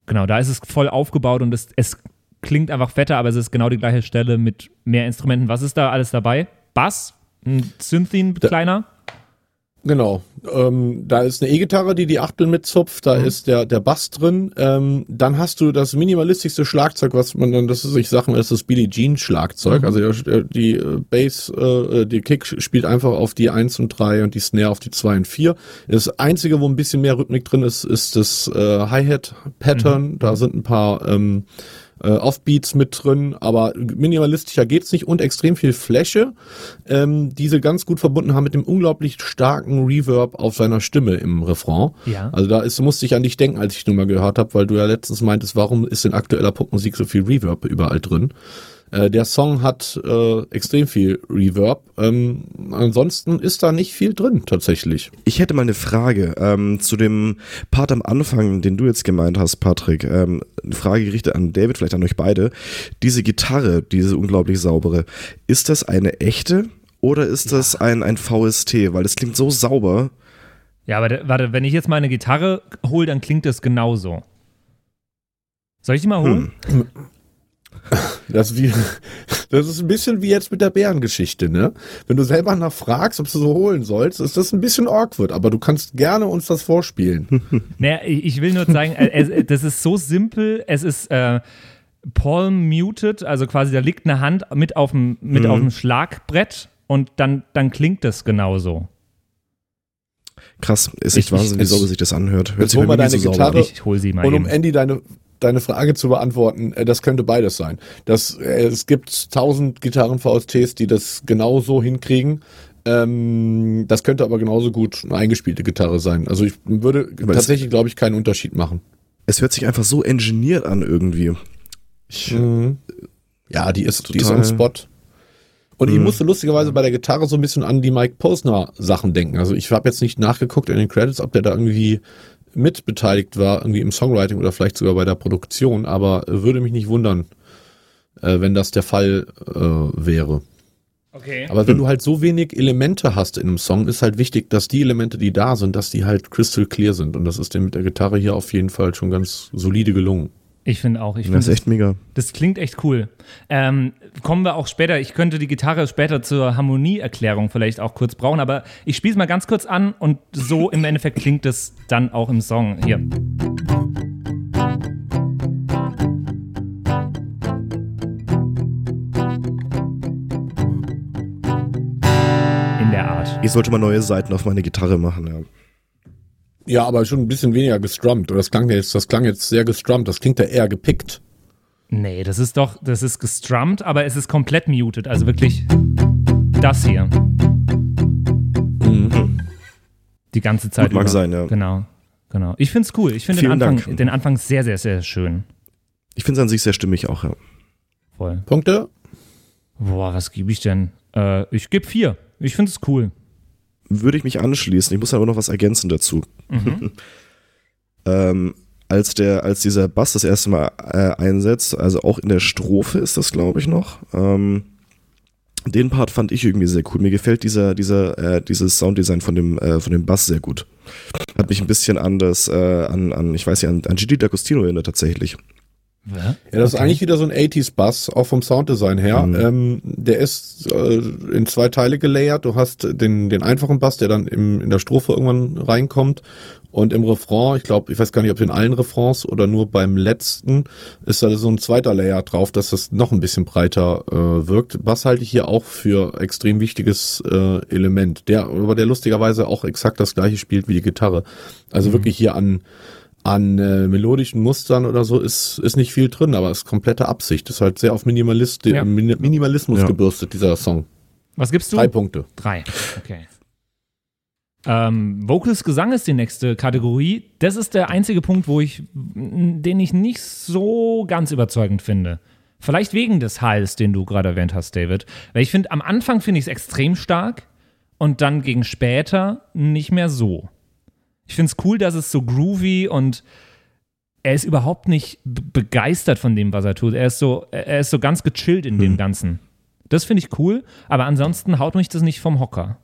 Genau, da ist es voll aufgebaut und es, es klingt einfach fetter, aber es ist genau die gleiche Stelle mit mehr Instrumenten. Was ist da alles dabei? Bass, ein Synthin kleiner? Genau. Ähm, da ist eine E-Gitarre, die die Achtel mitzupft. Da mhm. ist der, der Bass drin. Ähm, dann hast du das minimalistischste Schlagzeug, was man dann, das ist, ich sag mal, das ist das Billie Jean Schlagzeug. Mhm. Also die, die äh, Bass, äh, die Kick spielt einfach auf die 1 und 3 und die Snare auf die 2 und 4. Das einzige, wo ein bisschen mehr Rhythmik drin ist, ist das äh, Hi-Hat Pattern. Mhm. Da sind ein paar, ähm, äh, Offbeats mit drin, aber minimalistischer geht's nicht und extrem viel Fläche, ähm, die sie ganz gut verbunden haben mit dem unglaublich starken Reverb auf seiner Stimme im Refrain. Ja. Also da ist, musste ich an dich denken, als ich die Nummer gehört habe, weil du ja letztens meintest, warum ist in aktueller Popmusik so viel Reverb überall drin? Äh, der Song hat äh, extrem viel Reverb. Ähm, ansonsten ist da nicht viel drin tatsächlich. Ich hätte mal eine Frage ähm, zu dem Part am Anfang, den du jetzt gemeint hast, Patrick. Ähm, eine Frage gerichtet an David, vielleicht an euch beide. Diese Gitarre, diese unglaublich saubere, ist das eine echte oder ist ja. das ein, ein VST? Weil das klingt so sauber. Ja, aber warte, wenn ich jetzt meine Gitarre hole, dann klingt das genauso. Soll ich die mal holen? Hm. Das, wie, das ist ein bisschen wie jetzt mit der Bärengeschichte, ne? Wenn du selber nachfragst, ob du so holen sollst, ist das ein bisschen awkward, aber du kannst gerne uns das vorspielen. Naja, ich will nur sagen, äh, das ist so simpel, es ist äh, palm muted, also quasi da liegt eine Hand mit auf dem, mit mhm. auf dem Schlagbrett und dann, dann klingt das genauso. Krass, ist echt ich, Wahnsinn, wie sauber sich das anhört. Hört sich hol mal deine so Gitarre ich hol sie mal und um eben. Andy deine deine Frage zu beantworten, äh, das könnte beides sein. Das, äh, es gibt tausend Gitarren-VSTs, die das genau so hinkriegen. Ähm, das könnte aber genauso gut eine eingespielte Gitarre sein. Also ich würde aber tatsächlich, glaube ich, keinen Unterschied machen. Es hört sich einfach so engineert an irgendwie. Ich, mhm. Ja, die ist, die ist on Spot. Und mhm. ich musste lustigerweise bei der Gitarre so ein bisschen an die Mike Posner Sachen denken. Also ich habe jetzt nicht nachgeguckt in den Credits, ob der da irgendwie mitbeteiligt war, irgendwie im Songwriting oder vielleicht sogar bei der Produktion, aber würde mich nicht wundern, äh, wenn das der Fall äh, wäre. Okay. Aber wenn du halt so wenig Elemente hast in einem Song, ist halt wichtig, dass die Elemente, die da sind, dass die halt crystal clear sind. Und das ist dem mit der Gitarre hier auf jeden Fall schon ganz solide gelungen. Ich finde auch. Ich find, das ist echt mega. Das klingt echt cool. Ähm, kommen wir auch später. Ich könnte die Gitarre später zur Harmonieerklärung vielleicht auch kurz brauchen, aber ich spiele es mal ganz kurz an und so im Endeffekt klingt es dann auch im Song. Hier. In der Art. Ich sollte mal neue Seiten auf meine Gitarre machen, ja. Ja, aber schon ein bisschen weniger gestrummt. Das klang jetzt, das klang jetzt sehr gestrummt. Das klingt ja eher gepickt. Nee, das ist doch, das ist gestrummt, aber es ist komplett muted. Also wirklich das hier. Mhm. Die ganze Zeit. Gut mag über. sein, ja. Genau, genau. Ich finde es cool. Ich finde den Anfang, den Anfang sehr, sehr, sehr schön. Ich finde es an sich sehr stimmig auch, ja. Voll. Punkte? Boah, was gebe ich denn? Äh, ich gebe vier. Ich finde es cool würde ich mich anschließen. Ich muss aber noch was ergänzen dazu. Mhm. ähm, als der, als dieser Bass das erste Mal äh, einsetzt, also auch in der Strophe ist das, glaube ich, noch. Ähm, Den Part fand ich irgendwie sehr cool. Mir gefällt dieser, dieser, äh, dieses Sounddesign von dem, äh, von dem Bass sehr gut. Hat mich ein bisschen an das, äh, an, an, ich weiß ja, an, an Gigi D'Agostino erinnert tatsächlich. Ja, das ist eigentlich wieder so ein 80s-Bass, auch vom Sounddesign her. Mhm. Ähm, der ist äh, in zwei Teile gelayert. Du hast den, den einfachen Bass, der dann im, in der Strophe irgendwann reinkommt. Und im Refrain, ich glaube, ich weiß gar nicht, ob in allen Refrains oder nur beim letzten, ist da so ein zweiter Layer drauf, dass das noch ein bisschen breiter äh, wirkt. Bass halte ich hier auch für extrem wichtiges äh, Element, der aber der lustigerweise auch exakt das gleiche spielt wie die Gitarre. Also wirklich hier an an äh, melodischen Mustern oder so ist, ist nicht viel drin, aber ist komplette Absicht. Ist halt sehr auf Minimalist Ja. Min Minimalismus Ja. gebürstet, dieser Song. Was gibst du? Drei Punkte. Drei. Okay. Ähm, Vocals Gesang ist die nächste Kategorie. Das ist der einzige Punkt, wo ich, den ich nicht so ganz überzeugend finde. Vielleicht wegen des Hals, den du gerade erwähnt hast, David. Weil ich finde, am Anfang finde ich es extrem stark und dann gegen später nicht mehr so. Ich finde es cool, dass es so groovy und er ist überhaupt nicht be- begeistert von dem, was er tut. Er ist so, er ist so ganz gechillt in dem Ganzen. Das finde ich cool, aber ansonsten haut mich das nicht vom Hocker.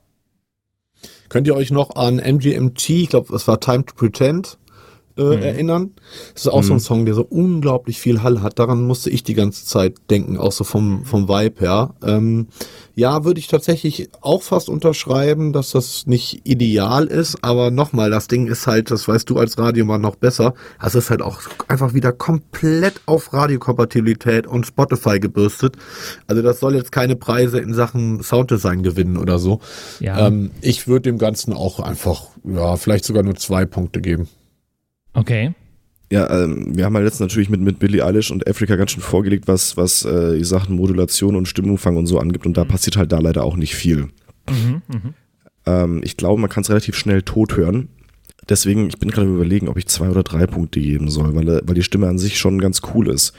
Könnt ihr euch noch an MGMT, ich glaube, das war Time to Pretend, äh, erinnern? Das ist auch so ein Song, der so unglaublich viel Hall hat. Daran musste ich die ganze Zeit denken, auch so vom, vom Vibe her. Ähm, ja, würde ich tatsächlich auch fast unterschreiben, dass das nicht ideal ist, aber nochmal, das Ding ist halt, das weißt du als Radiomann noch besser, das ist halt auch einfach wieder komplett auf Radiokompatibilität und Spotify gebürstet. Also das soll jetzt keine Preise in Sachen Sounddesign gewinnen oder so. Ja. Ähm, ich würde dem Ganzen auch einfach, ja, vielleicht sogar nur zwei Punkte geben. Okay. Ja, ähm, wir haben halt letztens natürlich mit, mit Billie Eilish und Africa ganz schön vorgelegt, was, was äh, die Sachen Modulation und Stimmumfang und so angibt. Und da passiert halt da leider auch nicht viel. Mhm, mhm. Ähm, ich glaube, man kann es relativ schnell tot hören. Deswegen, ich bin gerade am überlegen, ob ich zwei oder drei Punkte geben soll, weil, weil die Stimme an sich schon ganz cool ist.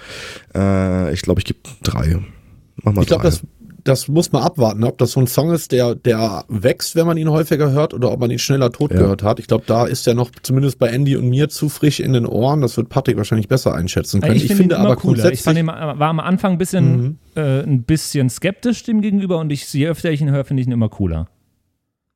Äh, ich glaube, ich gebe drei. Mach mal Ich glaube, drei. das, das muss man abwarten, ob das so ein Song ist, der, der wächst, wenn man ihn häufiger hört, oder ob man ihn schneller tot Ja. gehört hat. Ich glaube, da ist er noch zumindest bei Andy und mir zu frisch in den Ohren. Das wird Patrick wahrscheinlich besser einschätzen können. Ich, finde ihn immer aber cooler. Ich grundsätzlich, fand ihn, war am Anfang ein bisschen, äh, ein bisschen skeptisch dem gegenüber und ich, je öfter ich ihn höre, finde ich ihn immer cooler.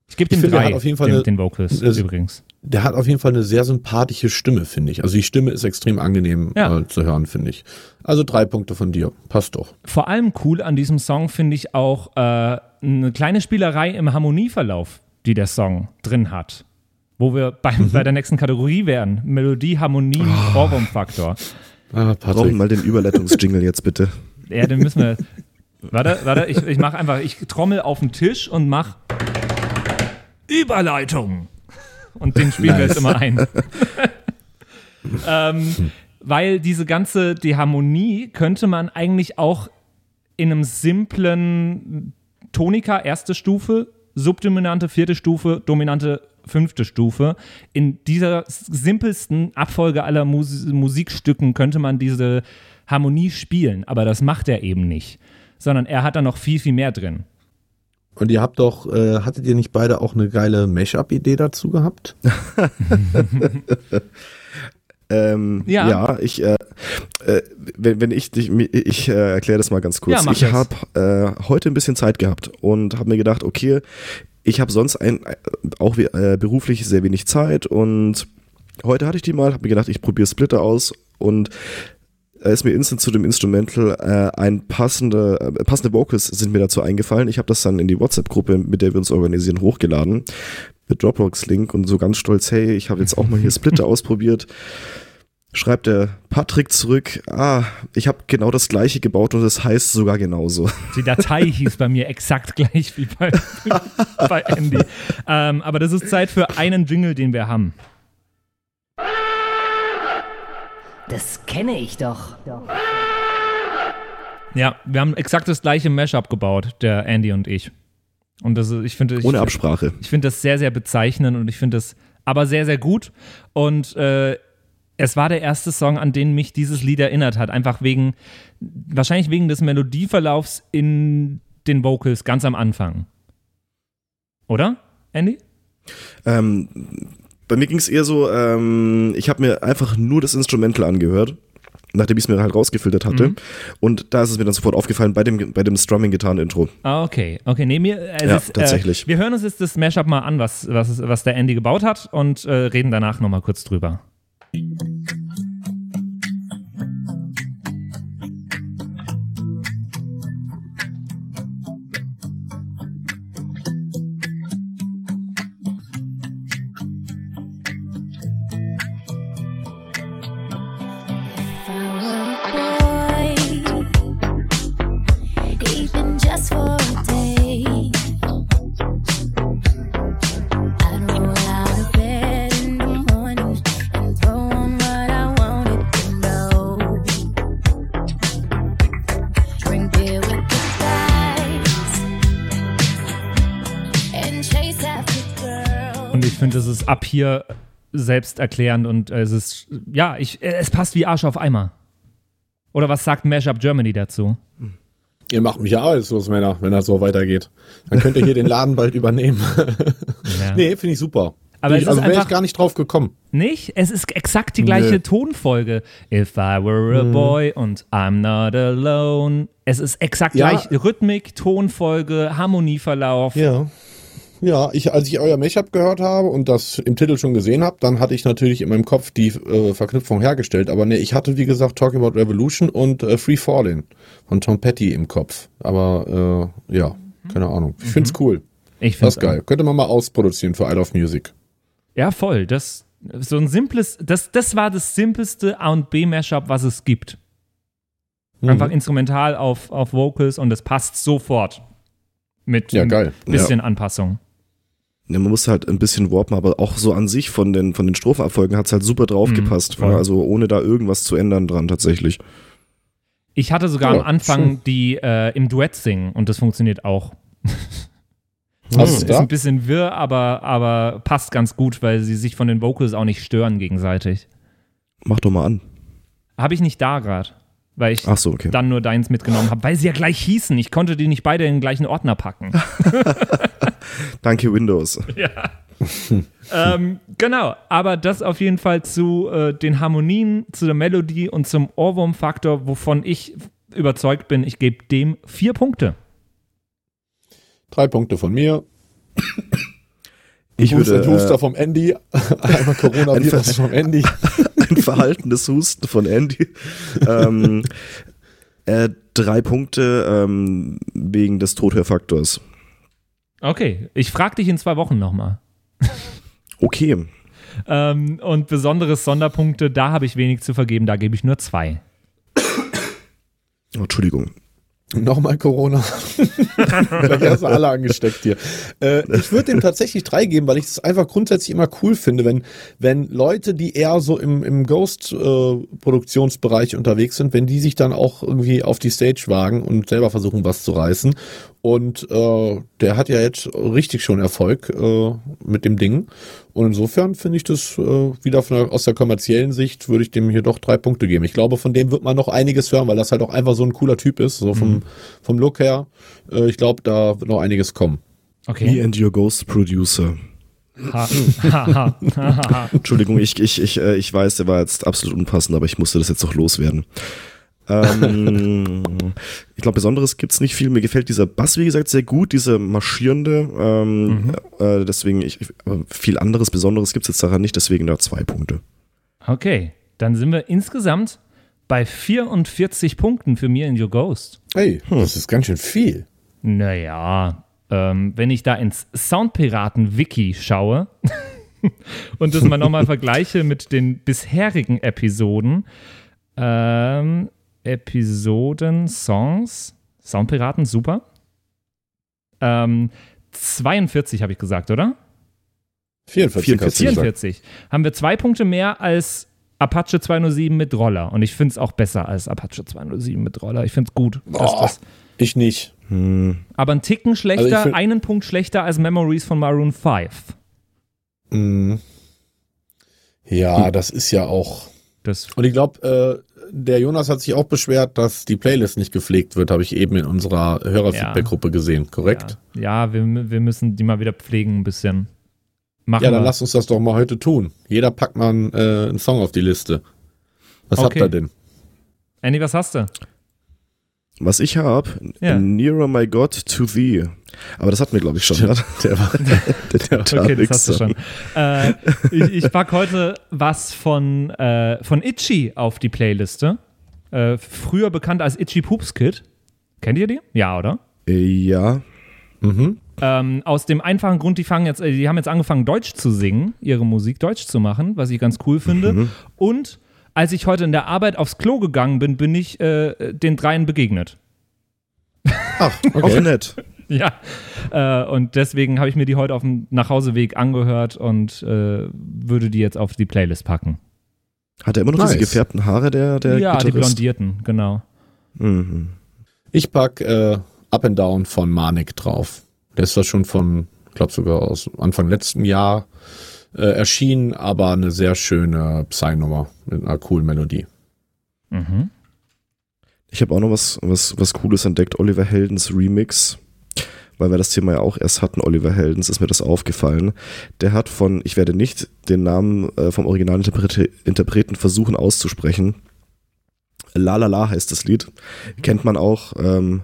Ich gebe dem Ich drei, auf jeden Fall den, eine- den Vocals das- übrigens. der hat auf jeden Fall eine sehr sympathische Stimme, finde ich. Also die Stimme ist extrem angenehm Ja. äh, zu hören, finde ich. Also drei Punkte von dir. Passt doch. Vor allem cool an diesem Song finde ich auch äh, eine kleine Spielerei im Harmonieverlauf, die der Song drin hat. Wo wir beim, Mhm. bei der nächsten Kategorie wären. Melodie, Harmonie, Oh. Ohrwurmfaktor. Ah, Wir brauchen mal den Überleitungsjingle jetzt bitte. Ja, den müssen wir. Warte, warte, ich, ich mache einfach, ich trommel auf den Tisch und mach Überleitung. Und den spielen wir Nice. jetzt immer ein. ähm, weil diese ganze, die Harmonie könnte man eigentlich auch in einem simplen Tonika, erste Stufe, subdominante, vierte Stufe, dominante, fünfte Stufe. In dieser simpelsten Abfolge aller Mus Musikstücken könnte man diese Harmonie spielen, aber das macht er eben nicht. Sondern er hat da noch viel, viel mehr drin. Und ihr habt doch, äh, hattet ihr nicht beide auch eine geile Mashup-Idee dazu gehabt? Ähm, Ja. ja. ich, äh, äh, wenn, wenn ich dich, ich äh, erkläre das mal ganz kurz. Ja, ich habe äh, heute ein bisschen Zeit gehabt und habe mir gedacht, okay, ich habe sonst ein, äh, auch beruflich sehr wenig Zeit und heute hatte ich die mal, habe mir gedacht, ich probiere Splitter aus und ist mir instant zu dem Instrumental äh, ein passende, äh, passende Vocals sind mir dazu eingefallen. Ich habe das dann in die WhatsApp-Gruppe, mit der wir uns organisieren, hochgeladen mit Dropbox-Link und so ganz stolz, hey, ich habe jetzt auch mal hier Splitter ausprobiert. Schreibt der Patrick zurück, ah, ich habe genau das gleiche gebaut und es heißt sogar genauso. Die Datei hieß bei mir exakt gleich wie bei, bei Andy. Ähm, aber das ist Zeit für einen Jingle, den wir haben. Das kenne ich doch. Ja, wir haben exakt das gleiche Mashup gebaut, der Andy und ich. Und das ist, ich finde, ich, Ohne Absprache. ich finde das sehr, sehr bezeichnend und ich finde das aber sehr, sehr gut. Und äh, es war der erste Song, an den mich dieses Lied erinnert hat. Einfach wegen, wahrscheinlich wegen des Melodieverlaufs in den Vocals ganz am Anfang. Oder, Andy? Ähm, bei mir ging es eher so, ähm, ich habe mir einfach nur das Instrumental angehört nachdem ich es mir halt rausgefiltert hatte. Und da ist es mir dann sofort aufgefallen bei dem, bei dem Strumming-Gitarren-Intro. Ah, okay. Okay, nee, mir, es Ja, ist, tatsächlich. Äh, wir hören uns jetzt das Mashup mal an, was, was, was der Andy gebaut hat und äh, reden danach nochmal kurz drüber. boy, ab hier selbsterklärend und äh, es ist, ja, ich, äh, es passt wie Arsch auf Eimer. Oder was sagt Mashup Germany dazu? Ihr macht mich ja arbeitslos, Männer, wenn das so weitergeht. Dann könnt ihr hier den Laden bald übernehmen. Ja. nee, finde ich super. Aber ich, also wäre ich gar nicht drauf gekommen. Nicht? Es ist exakt die gleiche Nö. Tonfolge. If I were a boy und I'm not alone. Es ist exakt Ja. gleich Rhythmik, Tonfolge, Harmonieverlauf. Ja. Ja, ich, als ich euer Mashup gehört habe und das im Titel schon gesehen habe, dann hatte ich natürlich in meinem Kopf die äh, Verknüpfung hergestellt. Aber nee, ich hatte, wie gesagt, Talking About Revolution und äh, Free Falling von Tom Petty im Kopf. Aber äh, ja, keine Ahnung. Ich find's cool. Ich Das find's ist geil. Könnte man mal ausproduzieren für I Love Music. Ja, voll. Das so ein simples, das, das war das simpelste A und B Mashup, was es gibt. Mhm. Einfach instrumental auf, auf Vocals und es passt sofort. Mit Ja, ein geil. bisschen Anpassung. Ja, man muss halt ein bisschen warpen, aber auch so an sich von den, von den Strophenabfolgen hat es halt super drauf Mhm. Ja, also ohne da irgendwas zu ändern dran tatsächlich. Ich hatte sogar Ja, am Anfang schön. die äh, im Duett singen und das funktioniert auch. Hast Ist da? ein bisschen wirr, aber, aber passt ganz gut, weil sie sich von den Vocals auch nicht stören gegenseitig. Mach doch mal an. Habe ich nicht da gerade, weil ich Ach so, okay. dann nur deins mitgenommen habe, weil sie ja gleich hießen. Ich konnte die nicht beide in den gleichen Ordner packen. Danke Windows. ähm, genau, aber das auf jeden Fall zu äh, den Harmonien, zu der Melodie und zum Ohrwurm-Faktor, wovon ich überzeugt bin, ich gebe dem vier Punkte. Drei Punkte von mir. Ich Hust- würde ein Huster äh, vom Andy. Einmal Coronavirus vom Andy. ein verhaltenes Husten von Andy. ähm, äh, drei Punkte ähm, wegen des Tothörfaktors. Okay, ich frage dich in zwei Wochen nochmal. Okay. Ähm, und besonderes Sonderpunkte, da habe ich wenig zu vergeben, da gebe ich nur zwei. Oh, Entschuldigung. Nochmal Corona. Gleich hast du alle angesteckt hier. Äh, ich würde dem tatsächlich drei geben, weil ich es einfach grundsätzlich immer cool finde, wenn, wenn Leute, die eher so im, im Ghost-Produktionsbereich unterwegs sind, wenn die sich dann auch irgendwie auf die Stage wagen und selber versuchen, was zu reißen. Und äh, der hat ja jetzt richtig schon Erfolg äh, mit dem Ding. Und insofern finde ich das äh, wieder von der, aus der kommerziellen Sicht, würde ich dem hier doch drei Punkte geben. Ich glaube, von dem wird man noch einiges hören, weil das halt auch einfach so ein cooler Typ ist, so vom, vom Look her. Äh, ich glaube, da wird noch einiges kommen. Me Okay. and your ghost producer. Ha, ha, ha, ha, ha. Entschuldigung, ich, ich, ich, äh, ich weiß, der war jetzt absolut unpassend, aber ich musste das jetzt noch loswerden. Ähm, ich glaube, Besonderes gibt's nicht viel. Mir gefällt dieser Bass, wie gesagt, sehr gut, dieser marschierende. Ähm, äh, deswegen, ich, viel anderes, Besonderes gibt's jetzt daran nicht, deswegen da zwei Punkte. Okay, dann sind wir insgesamt bei 44 Punkten für mir in Your Ghost. Hey, das ist ganz schön viel. Naja, ähm, wenn ich da ins Soundpiraten-Wiki schaue und das mal nochmal vergleiche mit den bisherigen Episoden, ähm, Episoden, Songs, Soundpiraten, super. Ähm, 42 habe ich gesagt, oder? 44, hast du gesagt. 44. Haben wir zwei Punkte mehr als Apache 207 mit Roller. Und ich finde es auch besser als Apache 207 mit Roller. Ich finde es gut. dass Boah, das, ich nicht. aber einen Ticken schlechter, Also ich find- einen Punkt schlechter als Memories von Maroon 5. Mm. Ja, das ist ja auch. Das, Und ich glaube, äh, der Jonas hat sich auch beschwert, dass die Playlist nicht gepflegt wird, habe ich eben in unserer Hörerfeedback-Gruppe gesehen, korrekt? ja, ja wir, wir müssen die mal wieder pflegen ein bisschen. Machen Ja, dann wir. lass uns das doch mal heute tun. Jeder packt mal einen, äh, einen Song auf die Liste. Was habt Okay. ihr denn? Andy, was hast du? Was ich habe, Ja. Nearer My God to Thee. Aber das hatten wir, glaube ich, schon. ne? Der war, Der Okay, das hast du schon. Äh, ich ich pack heute was von, äh, von Itchy auf die Playliste. Äh, früher bekannt als Itchy Poops Kid. Kennt ihr die? Ja, oder? Äh, Ja. Ähm, aus dem einfachen Grund, die fangen jetzt, äh, die haben jetzt angefangen, Deutsch zu singen, ihre Musik Deutsch zu machen, was ich ganz cool finde. Und als ich heute in der Arbeit aufs Klo gegangen bin, bin ich äh, den dreien begegnet. ach, Auch okay. nett. Ja. Äh, und deswegen habe ich mir die heute auf dem Nachhauseweg angehört und äh, würde die jetzt auf die Playlist packen. Hat er immer noch Nice. diese gefärbten Haare, der, der ja, die Gitarrist? Blondierten, genau. Mhm. Ich pack äh, Up and Down von Manik drauf. Der ist das schon von, ich glaube sogar aus Anfang letzten Jahr äh, erschienen, aber eine sehr schöne Psy-Nummer mit einer coolen Melodie. Mhm. Ich habe auch noch was, was, was Cooles entdeckt, Oliver Heldens Remix. Weil wir das Thema ja auch erst hatten, Oliver Heldens, ist mir das aufgefallen. Der hat von, ich werde nicht den Namen äh, vom Originalinterpreten Interpreten versuchen auszusprechen. La La La heißt das Lied. Kennt man auch. Ähm,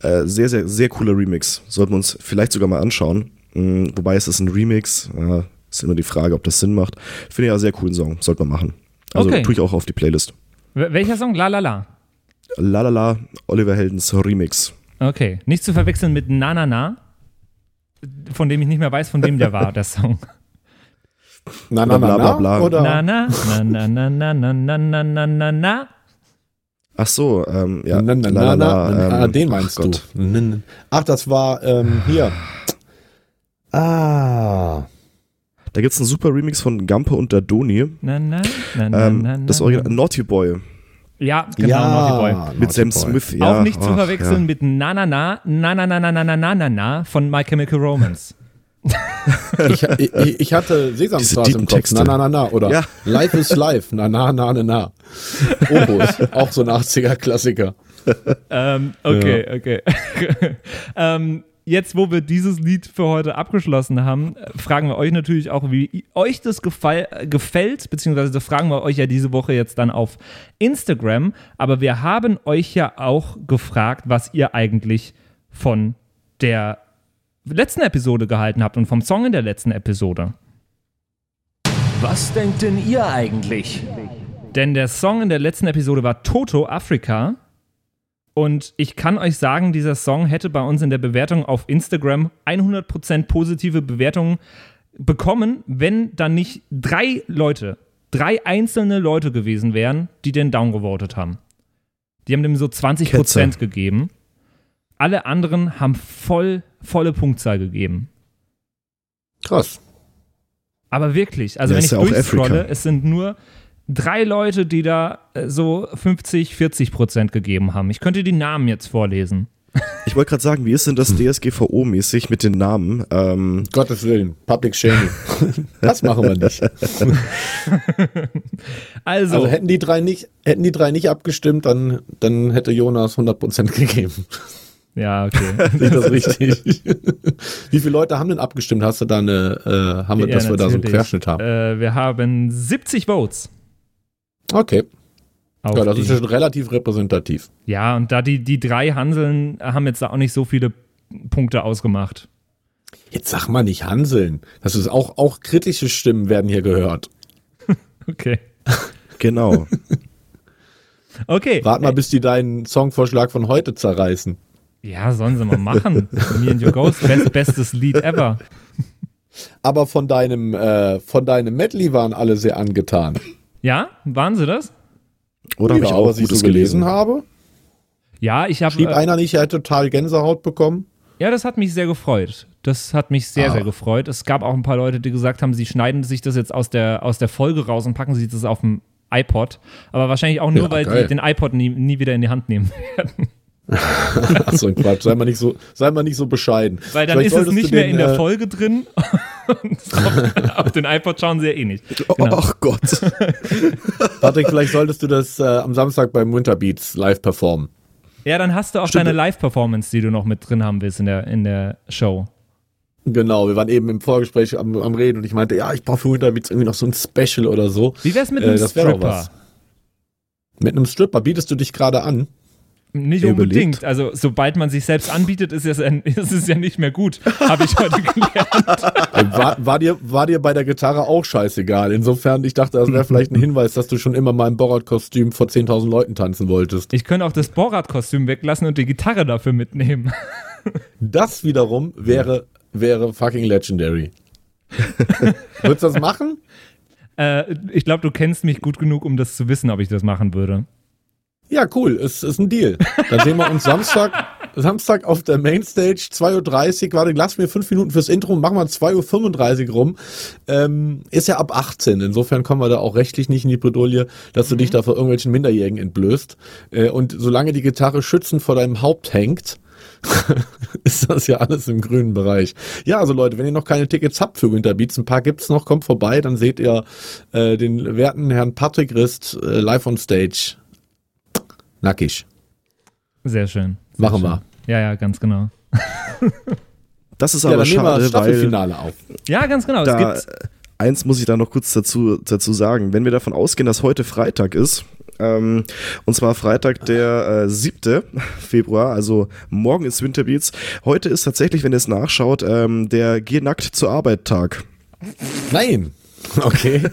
äh, sehr, sehr, sehr cooler Remix. Sollten wir uns vielleicht sogar mal anschauen. Mm, wobei es ist ein Remix. Äh, ist immer die Frage, ob das Sinn macht. Finde ich ja sehr coolen Song. Sollte man machen. Also Okay. tue ich auch auf die Playlist. Wel- Welcher Song? La La La. La La La, Oliver Heldens Remix. Okay. Nicht zu verwechseln mit Na Na Na, von dem ich nicht mehr weiß, von wem der war, der Song. Na, Oder bla, bla, bla. Oder? Na Na, na na na na na na na na na. Ach so, ähm, ja. Na, na, na, na, ähm, ah, den meinst du. Ach, das war ähm, hier. Ah. Da gibt's einen super Remix von Gampe und Dadoni. Na na na na Ähm, na. das na. Original Naughty Boy Ja, genau, Naughty Boy. Naughty mit Sam Boy. Smith. Ja, Auch nicht zu verwechseln Ja. mit Na Na Na, Na Na Na Na Na Na Na Na Na von My Chemical Romance. Ich, ich, ich hatte Sesamstraße im Kopf. Texte. Na, na, na, na. Oder Ja. Life is Life. Na, na, na, na, na. Opus. Auch so ein 80er-Klassiker. ähm, okay, okay. ähm, jetzt, wo wir dieses Lied für heute abgeschlossen haben, fragen wir euch natürlich auch, wie euch das gefall, gefällt, beziehungsweise das fragen wir euch ja diese Woche jetzt dann auf Instagram. Aber wir haben euch ja auch gefragt, was ihr eigentlich von der letzten Episode gehalten habt und vom Song in der letzten Episode. Was denkt denn ihr eigentlich? Denn der Song in der letzten Episode war Toto Afrika. Und ich kann euch sagen, dieser Song hätte bei uns in der Bewertung auf Instagram 100% positive Bewertungen bekommen, wenn dann nicht drei Leute, drei einzelne Leute gewesen wären, die den downgevotet haben. Die haben dem so 20% Ketzer. gegeben. Alle anderen haben voll, volle Punktzahl gegeben. Krass. Aber wirklich, also Ja, wenn ich ja durchscrolle, es sind nur drei Leute, die da äh, so 50, 40 Prozent gegeben haben. Ich könnte die Namen jetzt vorlesen. Ich wollte gerade sagen, wie ist denn das DSGVO-mäßig mit den Namen? Ähm, Gottes Willen. Public Shaming. das machen wir nicht. Also, Also hätten die drei nicht, hätten die drei nicht abgestimmt, dann, dann hätte Jonas 100% gegeben. ja, okay. Sehe das richtig? Wie viele Leute haben denn abgestimmt? Hast du da eine, äh, haben wir, Ja, dass wir da so einen. Querschnitt haben? Äh, wir haben 70 Votes. Okay. auf Ja, das die- ist ja schon relativ repräsentativ. ja, und da die, die drei Hanseln haben jetzt da auch nicht so viele Punkte ausgemacht. Jetzt sag mal nicht Hanseln. Das ist auch, auch kritische Stimmen werden hier gehört. Okay. genau. Okay. Wart mal, bis die deinen Songvorschlag von heute zerreißen. Ja, sollen sie mal machen. Me and Your Ghost, best, bestes Lied ever. Aber von deinem, äh, von deinem Medley waren alle sehr angetan. Ja, waren sie das? Oder habe ich Ja, auch was ich Gutes so gelesen habe. Ja, ich habe. Schrieb Äh, einer nicht, er hätte total Gänsehaut bekommen. Ja, das hat mich sehr gefreut. Das hat mich sehr, Ah. sehr gefreut. Es gab auch ein paar Leute, die gesagt haben, sie schneiden sich das jetzt aus der, aus der Folge raus und packen sich das auf dem iPod. Aber wahrscheinlich auch nur, Ja, weil geil. die den iPod nie, nie wieder in die Hand nehmen werden. Ach so ein Quatsch. Sei mal nicht so, sei mal nicht so bescheiden. Weil dann Vielleicht ist es nicht mehr den, in der äh, Folge drin. Auf, auf den iPod schauen sie ja eh nicht. Genau. Ach Gott. Patrick, vielleicht solltest du das äh, am Samstag beim Winterbeats live performen. Ja, dann hast du auch deine Live-Performance, die du noch mit drin haben willst in der, in der Show. Genau, wir waren eben im Vorgespräch am, am Reden und ich meinte, ja, ich brauche für Winterbeats irgendwie noch so ein Special oder so. Wie wär's mit Äh, einem doch Stripper? was. Mit einem Stripper bietest du dich gerade an. Nicht Überlegt. unbedingt. Also, sobald man sich selbst anbietet, ist es, ist es ja nicht mehr gut. Habe ich heute gelernt. Äh, War, war, dir, war dir bei der Gitarre auch scheißegal. Insofern, ich dachte, das wäre vielleicht ein Hinweis, dass du schon immer mal im Borat-Kostüm vor 10.000 Leuten tanzen wolltest. Ich könnte auch das Borat-Kostüm weglassen und die Gitarre dafür mitnehmen. Das wiederum wäre, wäre fucking legendary. Würdest du das machen? Äh, ich glaube, du kennst mich gut genug, um das zu wissen, ob ich das machen würde. Ja, cool. Ist, ist ein Deal. Dann sehen wir uns Samstag, Samstag auf der Mainstage, 2.30 Uhr. Warte, lass mir fünf Minuten fürs Intro, machen wir 2.35 Uhr rum. Ähm, ist ja ab 18. Insofern kommen wir da auch rechtlich nicht in die Bredouille, dass du dich da vor irgendwelchen Minderjährigen entblößt. Äh, und solange die Gitarre schützend vor deinem Haupt hängt, ist das ja alles im grünen Bereich. Ja, also Leute, wenn ihr noch keine Tickets habt für Winterbeats, ein paar gibt's noch, kommt vorbei, dann seht ihr äh, den werten Herrn Patrick Rist äh, live on stage. Nackig. Sehr schön. Sehr Machen schön. wir. Ja, ja, ganz genau. Das ist Ja, aber dann nehmen wir schade, Staffelfinale auf. Ja, ganz genau. Es da, gibt, eins muss ich da noch kurz dazu, dazu sagen. Wenn wir davon ausgehen, dass heute Freitag ist, ähm, und zwar Freitag, der äh, 7. Februar, also morgen ist Winterbeats. Heute ist tatsächlich, wenn ihr es nachschaut, ähm, der Geh nackt zur Arbeit Tag. Nein. Okay.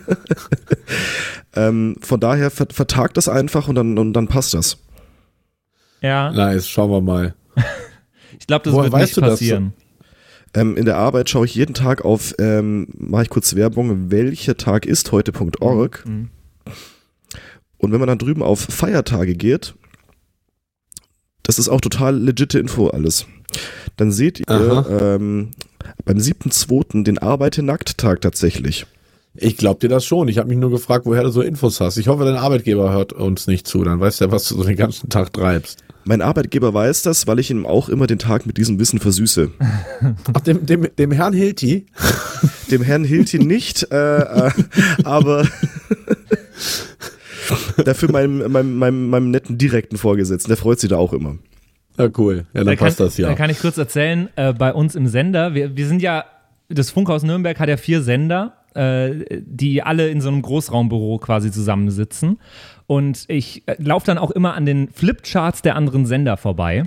Ähm, von daher ver vertagt das einfach und dann, und dann passt das. ja, nice, schauen wir mal. ich glaube, das Woher wird weißt nicht du das? passieren. Ähm, in der Arbeit schaue ich jeden Tag auf, ähm, mache ich kurz Werbung, welcher Tag ist heute.org. Mhm. Und wenn man dann drüben auf Feiertage geht, das ist auch total legitime Info alles. Dann seht ihr ähm, beim 7.2. den Arbeite-Nackt-Tag tatsächlich. Ich glaub dir das schon. Ich habe mich nur gefragt, woher du so Infos hast. Ich hoffe, dein Arbeitgeber hört uns nicht zu. Dann weißt du ja, was du so den ganzen Tag treibst. Mein Arbeitgeber weiß das, weil ich ihm auch immer den Tag mit diesem Wissen versüße. Ach, dem, dem, dem Herrn Hilti? Dem Herrn Hilti nicht, äh, äh, aber dafür meinem, meinem, meinem, meinem netten direkten Vorgesetzten, der freut sich da auch immer. Ja, cool. Ja, dann Da passt kann, das ja. Da kann ich kurz erzählen, äh, bei uns im Sender, wir, wir sind ja, das Funkhaus Nürnberg hat ja vier Sender, äh, die alle in so einem Großraumbüro quasi zusammensitzen. Und ich äh, laufe dann auch immer an den Flipcharts der anderen Sender vorbei.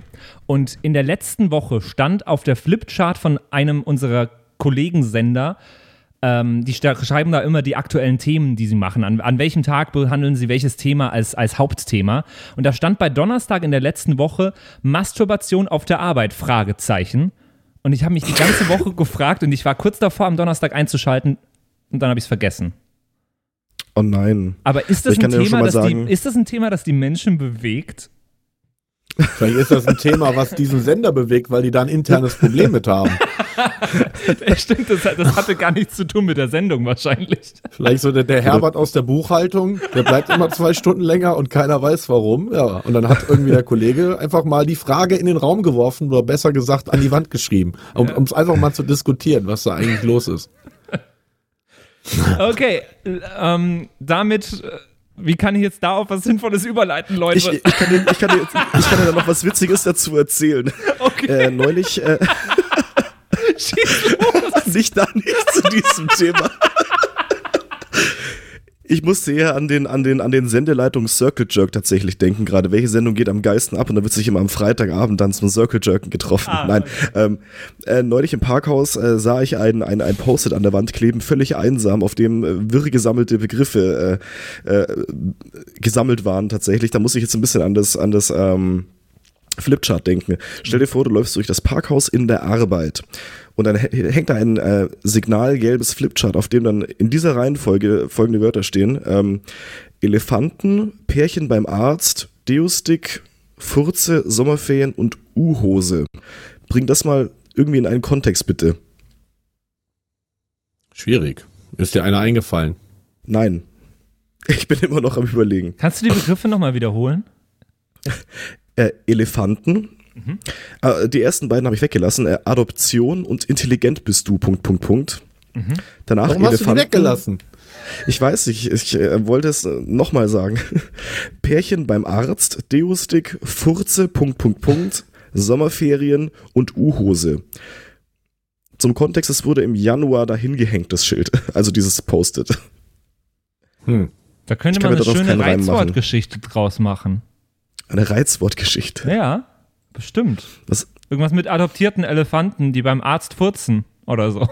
Und in der letzten Woche stand auf der Flipchart von einem unserer Kollegensender, ähm, die schreiben da immer die aktuellen Themen, die sie machen. An, an welchem Tag behandeln sie welches Thema als, als Hauptthema? Und da stand bei Donnerstag in der letzten Woche Masturbation auf der Arbeit, Fragezeichen. Und ich habe mich die ganze Woche gefragt und ich war kurz davor, am Donnerstag einzuschalten und dann habe ich es vergessen. Oh nein. Aber ist das, Ich ein kann dir schon Thema, mal das sagen- die, ist das ein Thema, das die Menschen bewegt? Vielleicht ist das ein Thema, was diesen Sender bewegt, weil die da ein internes Problem mit haben. Stimmt, das, das hatte gar nichts zu tun mit der Sendung wahrscheinlich. Vielleicht so der, der Herbert aus der Buchhaltung, der bleibt immer zwei Stunden länger und keiner weiß warum. Ja, und dann hat irgendwie der Kollege einfach mal die Frage in den Raum geworfen oder besser gesagt an die Wand geschrieben, um es einfach mal zu diskutieren, was da eigentlich los ist. Okay, ähm, damit, äh, wie kann ich jetzt da auf was Sinnvolles überleiten, Leute? Ich, ich, kann dir, ich, kann dir, ich kann dir da noch was Witziges dazu erzählen. okay, Äh, neulich, äh, schieß los. nicht da nicht zu diesem Thema. Ich musste eher an den, an den, an den Sendeleitung Circle Jerk tatsächlich denken, gerade welche Sendung geht am geilsten ab und da wird sich immer am Freitagabend dann zum Circle Jerken getroffen. Ah, Nein, ähm, äh, neulich im Parkhaus äh, sah ich ein, ein, ein Post-it an der Wand kleben, völlig einsam, auf dem äh, wirr gesammelte Begriffe äh, äh, gesammelt waren tatsächlich. Da muss ich jetzt ein bisschen an das, an das ähm, Flipchart denken. Stell dir vor, du läufst durch das Parkhaus in der Arbeit und dann hä- hängt da ein äh, signalgelbes Flipchart, auf dem dann in dieser Reihenfolge folgende Wörter stehen. Ähm, Elefanten, Pärchen beim Arzt, Deostick, Furze, Sommerferien und U-Hose. Bring das mal irgendwie in einen Kontext, bitte. Schwierig. Ist dir einer eingefallen? Nein. Ich bin immer noch am überlegen. Kannst du die Begriffe nochmal wiederholen? Äh, Elefanten. Mhm. Äh, die ersten beiden habe ich weggelassen. Äh, Adoption und intelligent bist du. Punkt, Punkt, Punkt. Mhm. Danach Warum hast du die weggelassen? Ich weiß nicht, ich äh, wollte es äh, nochmal sagen. Pärchen beim Arzt, Deostick, Furze, Punkt, Punkt, Punkt, Sommerferien und U-Hose. Zum Kontext, es wurde im Januar dahin gehängt, das Schild. Also dieses Post-it. Hm. Da könnte Ich man eine schöne. Reizwortgeschichte draus machen. Eine Reizwortgeschichte. Ja, bestimmt. Was, Irgendwas mit adoptierten Elefanten, die beim Arzt furzen oder so.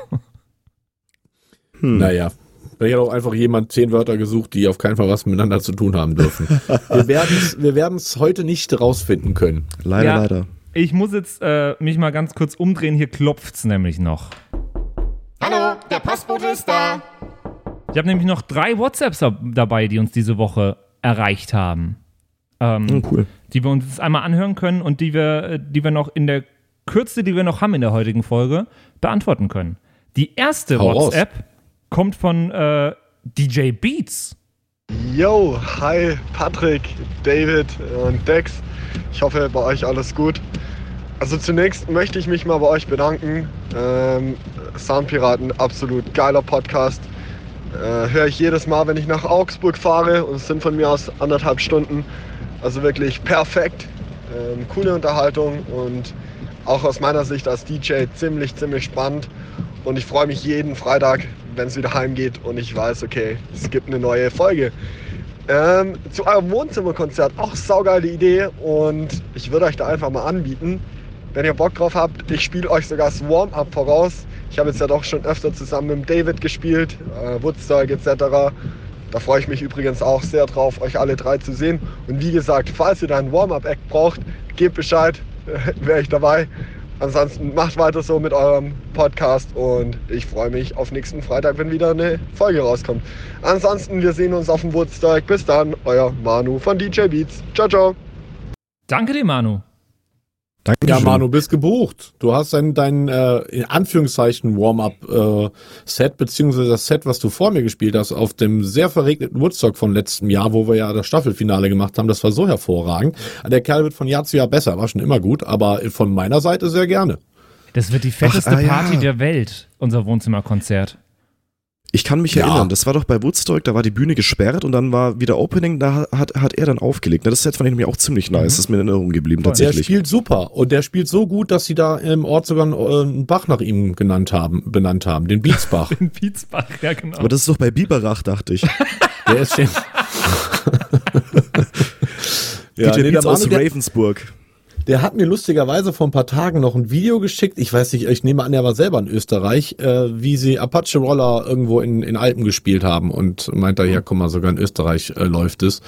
hm. Naja. Vielleicht hat auch einfach jemand zehn Wörter gesucht, die auf keinen Fall was miteinander zu tun haben dürfen. wir werden es wir werden's heute nicht rausfinden können. Leider, Ja. leider. Ich muss jetzt äh, mich mal ganz kurz umdrehen. Hier klopft's nämlich noch. Hallo, der Postbote ist da. Ich habe nämlich noch drei WhatsApps dab- dabei, die uns diese Woche erreicht haben. Ähm, Hm, cool. die wir uns jetzt einmal anhören können und die wir, äh, die wir noch in der Kürze, die wir noch haben in der heutigen Folge, beantworten können. Die erste Hau raus. WhatsApp kommt von äh, DJ Beats. Yo, hi Patrick, David und Dex. Ich hoffe, bei euch alles gut. Also zunächst möchte ich mich mal bei euch bedanken. Ähm, Soundpiraten, absolut geiler Podcast. Äh, Höre ich jedes Mal, wenn ich nach Augsburg fahre und es sind von mir aus anderthalb Stunden. Also wirklich perfekt. Ähm, coole Unterhaltung und auch aus meiner Sicht als DJ ziemlich, ziemlich spannend. Und ich freue mich jeden Freitag, wenn es wieder heimgeht und ich weiß, okay, es gibt eine neue Folge. Ähm, zu eurem Wohnzimmerkonzert, auch saugeile Idee und ich würde euch da einfach mal anbieten, wenn ihr Bock drauf habt, ich spiele euch sogar das Warm-up voraus. Ich habe jetzt ja doch schon öfter zusammen mit David gespielt, äh, Woodstock etc. Da freue ich mich übrigens auch sehr drauf, euch alle drei zu sehen. Und wie gesagt, falls ihr da einen Warm-up-Act braucht, gebt Bescheid, wäre ich dabei. Ansonsten macht weiter so mit eurem Podcast und ich freue mich auf nächsten Freitag, wenn wieder eine Folge rauskommt. Ansonsten, wir sehen uns auf dem Woodstock. Bis dann, euer Manu von DJ Beats. Ciao, ciao. Danke dir, Manu. Danke Ja, Manu, bist gebucht. Du hast dein, dein äh, in Anführungszeichen Warm-up-Set, beziehungsweise das Set, was du vor mir gespielt hast, auf dem sehr verregneten Woodstock von letztem Jahr, wo wir ja das Staffelfinale gemacht haben. Das war so hervorragend. Der Kerl wird von Jahr zu Jahr besser, war schon immer gut, aber von meiner Seite sehr gerne. Das wird die fetteste Ach, ah, ja. Party der Welt, unser Wohnzimmerkonzert. Ich kann mich Ja. erinnern, das war doch bei Woodstock, da war die Bühne gesperrt und dann war wieder Opening, da hat, hat er dann aufgelegt. Das Set fand ich nämlich auch ziemlich nice, das ist mir in Erinnerung geblieben Voll. Der tatsächlich. spielt super und der spielt so gut, dass sie da im Ort sogar einen, äh, einen Bach nach ihm genannt haben, benannt haben, den Beatsbach. In Pietsbach, ja genau. Aber das ist doch bei Biberach, dachte ich. der ist den ja, nee, der, Beats aus Ravensburg. Der hat mir lustigerweise vor ein paar Tagen noch ein Video geschickt. Ich weiß nicht, ich nehme an, er war selber in Österreich, äh, wie sie Apache Roller irgendwo in, in Alpen gespielt haben und meint er, ja, guck mal, sogar in Österreich äh, läuft es.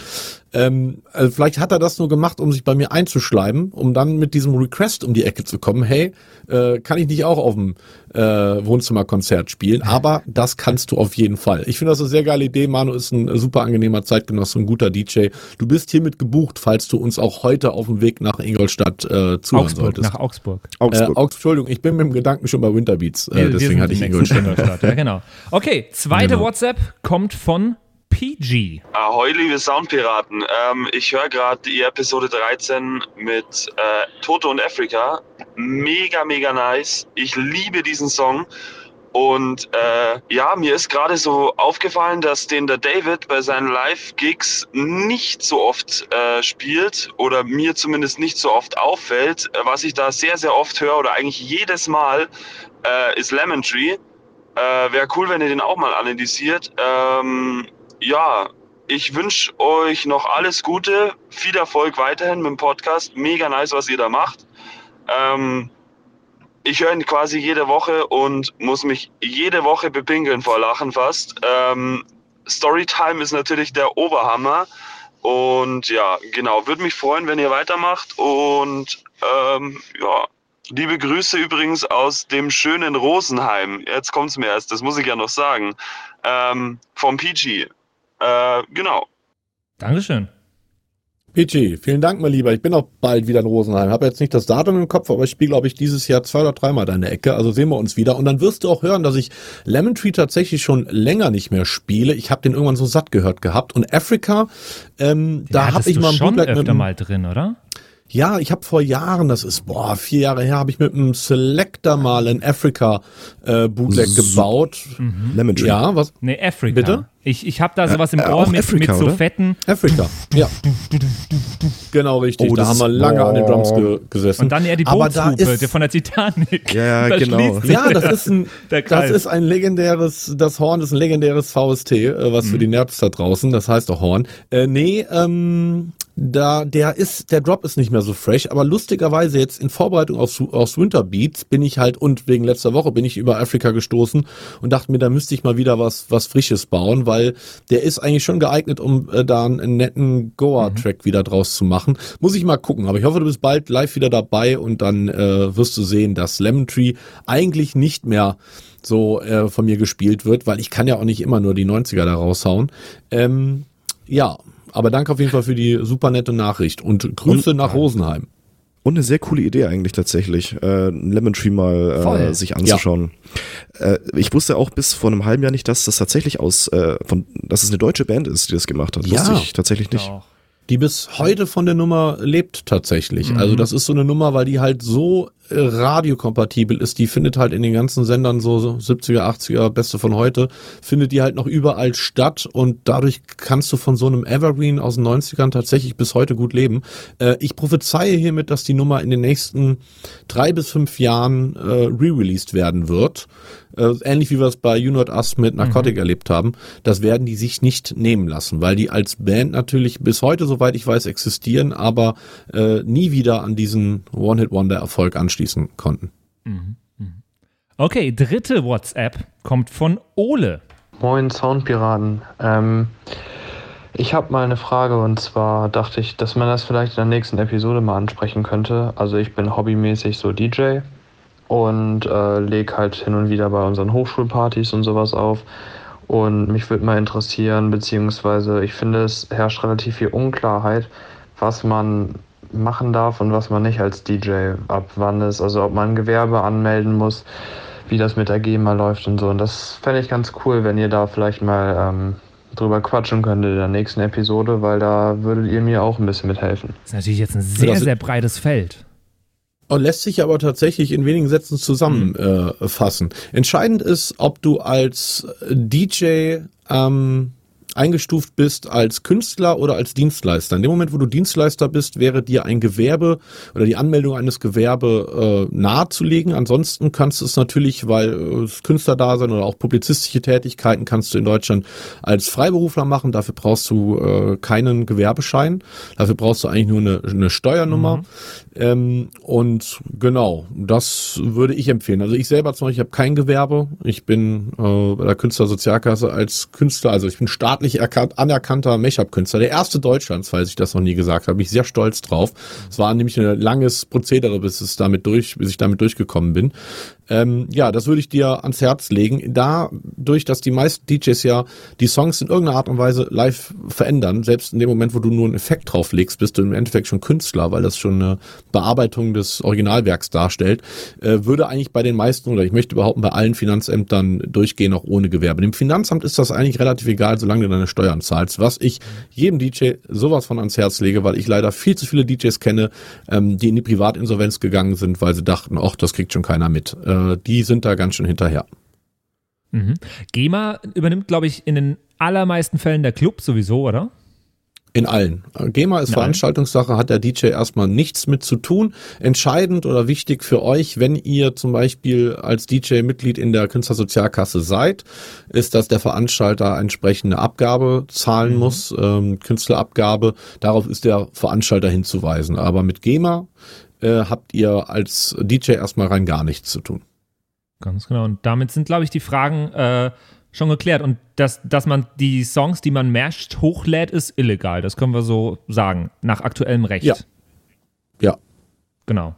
Ähm, also vielleicht hat er das nur gemacht, um sich bei mir einzuschleimen, um dann mit diesem Request um die Ecke zu kommen. Hey, äh, kann ich nicht auch auf dem äh, Wohnzimmerkonzert spielen? Aber das kannst du auf jeden Fall. Ich finde das eine sehr geile Idee. Manu ist ein super angenehmer Zeitgenosse, ein guter DJ. Du bist hiermit gebucht, falls du uns auch heute auf dem Weg nach Ingolstadt äh, zuhören Augsburg, solltest. nach Augsburg. Äh, Augsburg. Augs Entschuldigung, ich bin mit dem Gedanken schon bei Winterbeats. Äh, Wir- wir deswegen sind hatte ich Ingolstadt. Ja, genau. Okay, zweite Genau. WhatsApp kommt von PG. Ahoi, liebe Soundpiraten. Ähm, ich höre gerade die Episode 13 mit äh, Toto und Afrika. Mega, mega nice. Ich liebe diesen Song. Und äh, ja, mir ist gerade so aufgefallen, dass den der David bei seinen Live-Gigs nicht so oft äh, spielt oder mir zumindest nicht so oft auffällt. Äh, Was ich da sehr, sehr oft höre oder eigentlich jedes Mal äh, ist Lemon Tree. Äh, Wäre cool, wenn ihr den auch mal analysiert. Ähm, ja, ich wünsche euch noch alles Gute, viel Erfolg weiterhin mit dem Podcast. Mega nice, was ihr da macht. Ähm, ich höre ihn quasi jede Woche und muss mich jede Woche bepinkeln vor Lachen fast. Ähm, Storytime ist natürlich der Oberhammer. Und ja, genau, würde mich freuen, wenn ihr weitermacht. Und ähm, ja, liebe Grüße übrigens aus dem schönen Rosenheim. Jetzt kommt's mir erst, das muss ich ja noch sagen. Ähm, vom PG. Äh, genau. Dankeschön. PG, vielen Dank, mein Lieber. Ich bin auch bald wieder in Rosenheim. Habe jetzt nicht das Datum im Kopf, aber ich spiele, glaube ich, dieses Jahr zwei oder dreimal deine Ecke. Also sehen wir uns wieder. Und dann wirst du auch hören, dass ich Lemon Tree tatsächlich schon länger nicht mehr spiele. Ich habe den irgendwann so satt gehört gehabt. Und Africa, ähm, da habe ich mal ein Bootleg öfter mit, mal drin, oder? Ja, ich habe vor Jahren, das ist boah vier Jahre her, habe ich mit einem Selector mal ein Africa äh, Bootleg So- gebaut. Lemon Tree. Ja, was? Nee, Africa. Bitte? Ich, ich habe da sowas im äh, Ohr mit, Africa, mit so oder? fetten. Africa. Ja. Genau richtig. Oh, da haben wir lange an den oh. Drums ge gesessen. Und dann eher die Aber da Bootshupe, ist- der von der Titanic. Ja, Da genau. Ja, das ist ein, das ist ein legendäres, das Horn ist ein legendäres VST, äh, was Mhm. für die Nerds da draußen, das heißt auch Horn. Äh, nee, ähm, da, der ist, der Drop ist nicht mehr so fresh, aber lustigerweise jetzt in Vorbereitung aufs, aufs Winter Beats bin ich halt, und wegen letzter Woche bin ich über Afrika gestoßen und dachte mir, da müsste ich mal wieder was, was Frisches bauen, weil der ist eigentlich schon geeignet, um äh, da einen netten Goa-Track wieder draus zu machen. Muss ich mal gucken, aber ich hoffe, du bist bald live wieder dabei und dann äh, wirst du sehen, dass Lemon Tree eigentlich nicht mehr so äh, von mir gespielt wird, weil ich kann ja auch nicht immer nur die 90er da raushauen. Ähm, ja, aber danke auf jeden Fall für die super nette Nachricht und Grüße nach Rosenheim. Und eine sehr coole Idee eigentlich tatsächlich, äh, ein Lemon Tree mal Voll. äh, sich anzuschauen. Äh, ich wusste auch bis vor einem halben Jahr nicht, dass das tatsächlich aus, äh, von, dass es eine deutsche Band ist, die das gemacht hat. Ja. Wusste ich tatsächlich nicht. Doch. Die bis heute von der Nummer lebt tatsächlich. Also das ist so eine Nummer, weil die halt so radiokompatibel ist. Die findet halt in den ganzen Sendern so, so 70er, 80er, Beste von heute, findet die halt noch überall statt und dadurch kannst du von so einem Evergreen aus den 90ern tatsächlich bis heute gut leben. Äh, ich prophezeie hiermit, dass die Nummer in den nächsten drei bis fünf Jahren äh, re-released werden wird. Äh, ähnlich wie wir es bei You Not Us mit Narcotic erlebt haben. Das werden die sich nicht nehmen lassen, weil die als Band natürlich bis heute, soweit ich weiß, existieren, aber äh, nie wieder an diesen One-Hit-Wonder-Erfolg anschließen konnten. Okay, dritte WhatsApp kommt von Ole. Moin Soundpiraten. Ähm, ich habe mal eine Frage und zwar dachte ich, dass man das vielleicht in der nächsten Episode mal ansprechen könnte. Also ich bin hobbymäßig so DJ und äh, leg halt hin und wieder bei unseren Hochschulpartys und sowas auf. Und mich würde mal interessieren, beziehungsweise ich finde, es herrscht relativ viel Unklarheit, was man machen darf und was man nicht als DJ ab wann ist. Also ob man ein Gewerbe anmelden muss, wie das mit der GEMA läuft und so. Und das fände ich ganz cool, wenn ihr da vielleicht mal ähm, drüber quatschen könntet in der nächsten Episode, weil da würdet ihr mir auch ein bisschen mithelfen. Das ist natürlich jetzt ein sehr, das- sehr breites Feld. Und lässt sich aber tatsächlich in wenigen Sätzen zusammenfassen. Äh, fassen. Entscheidend ist, ob du als DJ ähm, eingestuft bist als Künstler oder als Dienstleister. In dem Moment, wo du Dienstleister bist, wäre dir ein Gewerbe oder die Anmeldung eines Gewerbe äh, nahezulegen. Ansonsten kannst du es natürlich, weil äh, das Künstlerdasein oder auch publizistische Tätigkeiten kannst du in Deutschland als Freiberufler machen. Dafür brauchst du äh, keinen Gewerbeschein. Dafür brauchst du eigentlich nur eine, eine Steuernummer. Ähm, und genau, das würde ich empfehlen. Also ich selber zum Beispiel habe kein Gewerbe. Ich bin äh, bei der Künstlersozialkasse als Künstler, also ich bin staatlich erkannt, anerkannter Make-up-Künstler. Der erste Deutschlands, falls ich das noch nie gesagt habe. Bin ich sehr stolz drauf. Es war nämlich ein langes Prozedere, bis es damit durch, bis ich damit durchgekommen bin. Ähm, ja, das würde ich dir ans Herz legen. Dadurch, dass die meisten DJs ja die Songs in irgendeiner Art und Weise live verändern, selbst in dem Moment, wo du nur einen Effekt drauflegst, bist du im Endeffekt schon Künstler, weil das schon eine Bearbeitung des Originalwerks darstellt, äh, würde eigentlich bei den meisten oder ich möchte behaupten, bei allen Finanzämtern durchgehen, auch ohne Gewerbe. Dem Finanzamt ist das eigentlich relativ egal, solange du deine Steuern zahlst, was ich jedem DJ sowas von ans Herz lege, weil ich leider viel zu viele DJs kenne, ähm, die in die Privatinsolvenz gegangen sind, weil sie dachten, ach, das kriegt schon keiner mit. Äh, die sind da ganz schön hinterher. Mhm. GEMA übernimmt, glaube ich, in den allermeisten Fällen der Club sowieso, oder? In allen. Äh, GEMA ist In allen? Veranstaltungssache, hat der DJ erstmal nichts mit zu tun. Entscheidend oder wichtig für euch, wenn ihr zum Beispiel als DJ Mitglied in der Künstlersozialkasse seid, ist, dass der Veranstalter entsprechende Abgabe zahlen Mhm. muss, ähm, Künstlerabgabe. Darauf ist der Veranstalter hinzuweisen. Aber mit GEMA äh, habt ihr als DJ erstmal rein gar nichts zu tun. Ganz genau. Und damit sind, glaube ich, die Fragen äh, schon geklärt. Und dass, dass man die Songs, die man masht, hochlädt, ist illegal. Das können wir so sagen, nach aktuellem Recht. Ja. Ja. Genau.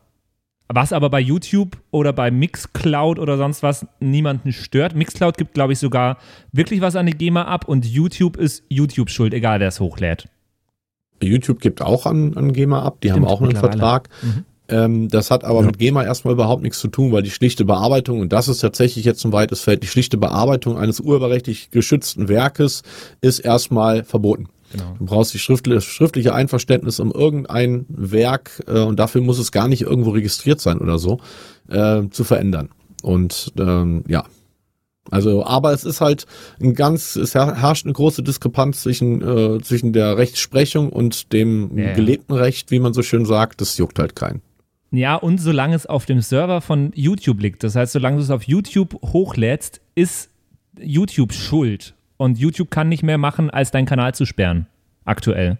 Was aber bei YouTube oder bei Mixcloud oder sonst was niemanden stört. Mixcloud gibt, glaube ich, sogar wirklich was an die GEMA ab und YouTube ist YouTube schuld, egal wer es hochlädt. YouTube gibt auch an, an GEMA ab, die Stimmt, haben auch einen. Vertrag. Mhm. Ähm, das hat aber mit GEMA erstmal überhaupt nichts zu tun, weil die schlichte Bearbeitung, und das ist tatsächlich jetzt ein weites Feld, die schlichte Bearbeitung eines urheberrechtlich geschützten Werkes ist erstmal verboten. Genau. Du brauchst die schriftliche, schriftliche Einverständnis um irgendein Werk äh, und dafür muss es gar nicht irgendwo registriert sein oder so, äh, zu verändern. Und ähm, ja. Also, aber es ist halt ein ganz, es her- herrscht eine große Diskrepanz zwischen, äh, zwischen der Rechtsprechung und dem Ja, ja. gelebten Recht, wie man so schön sagt. Das juckt halt keinen. Ja, und solange es auf dem Server von YouTube liegt, das heißt, solange du es auf YouTube hochlädst, ist YouTube schuld. Und YouTube kann nicht mehr machen, als deinen Kanal zu sperren. Aktuell.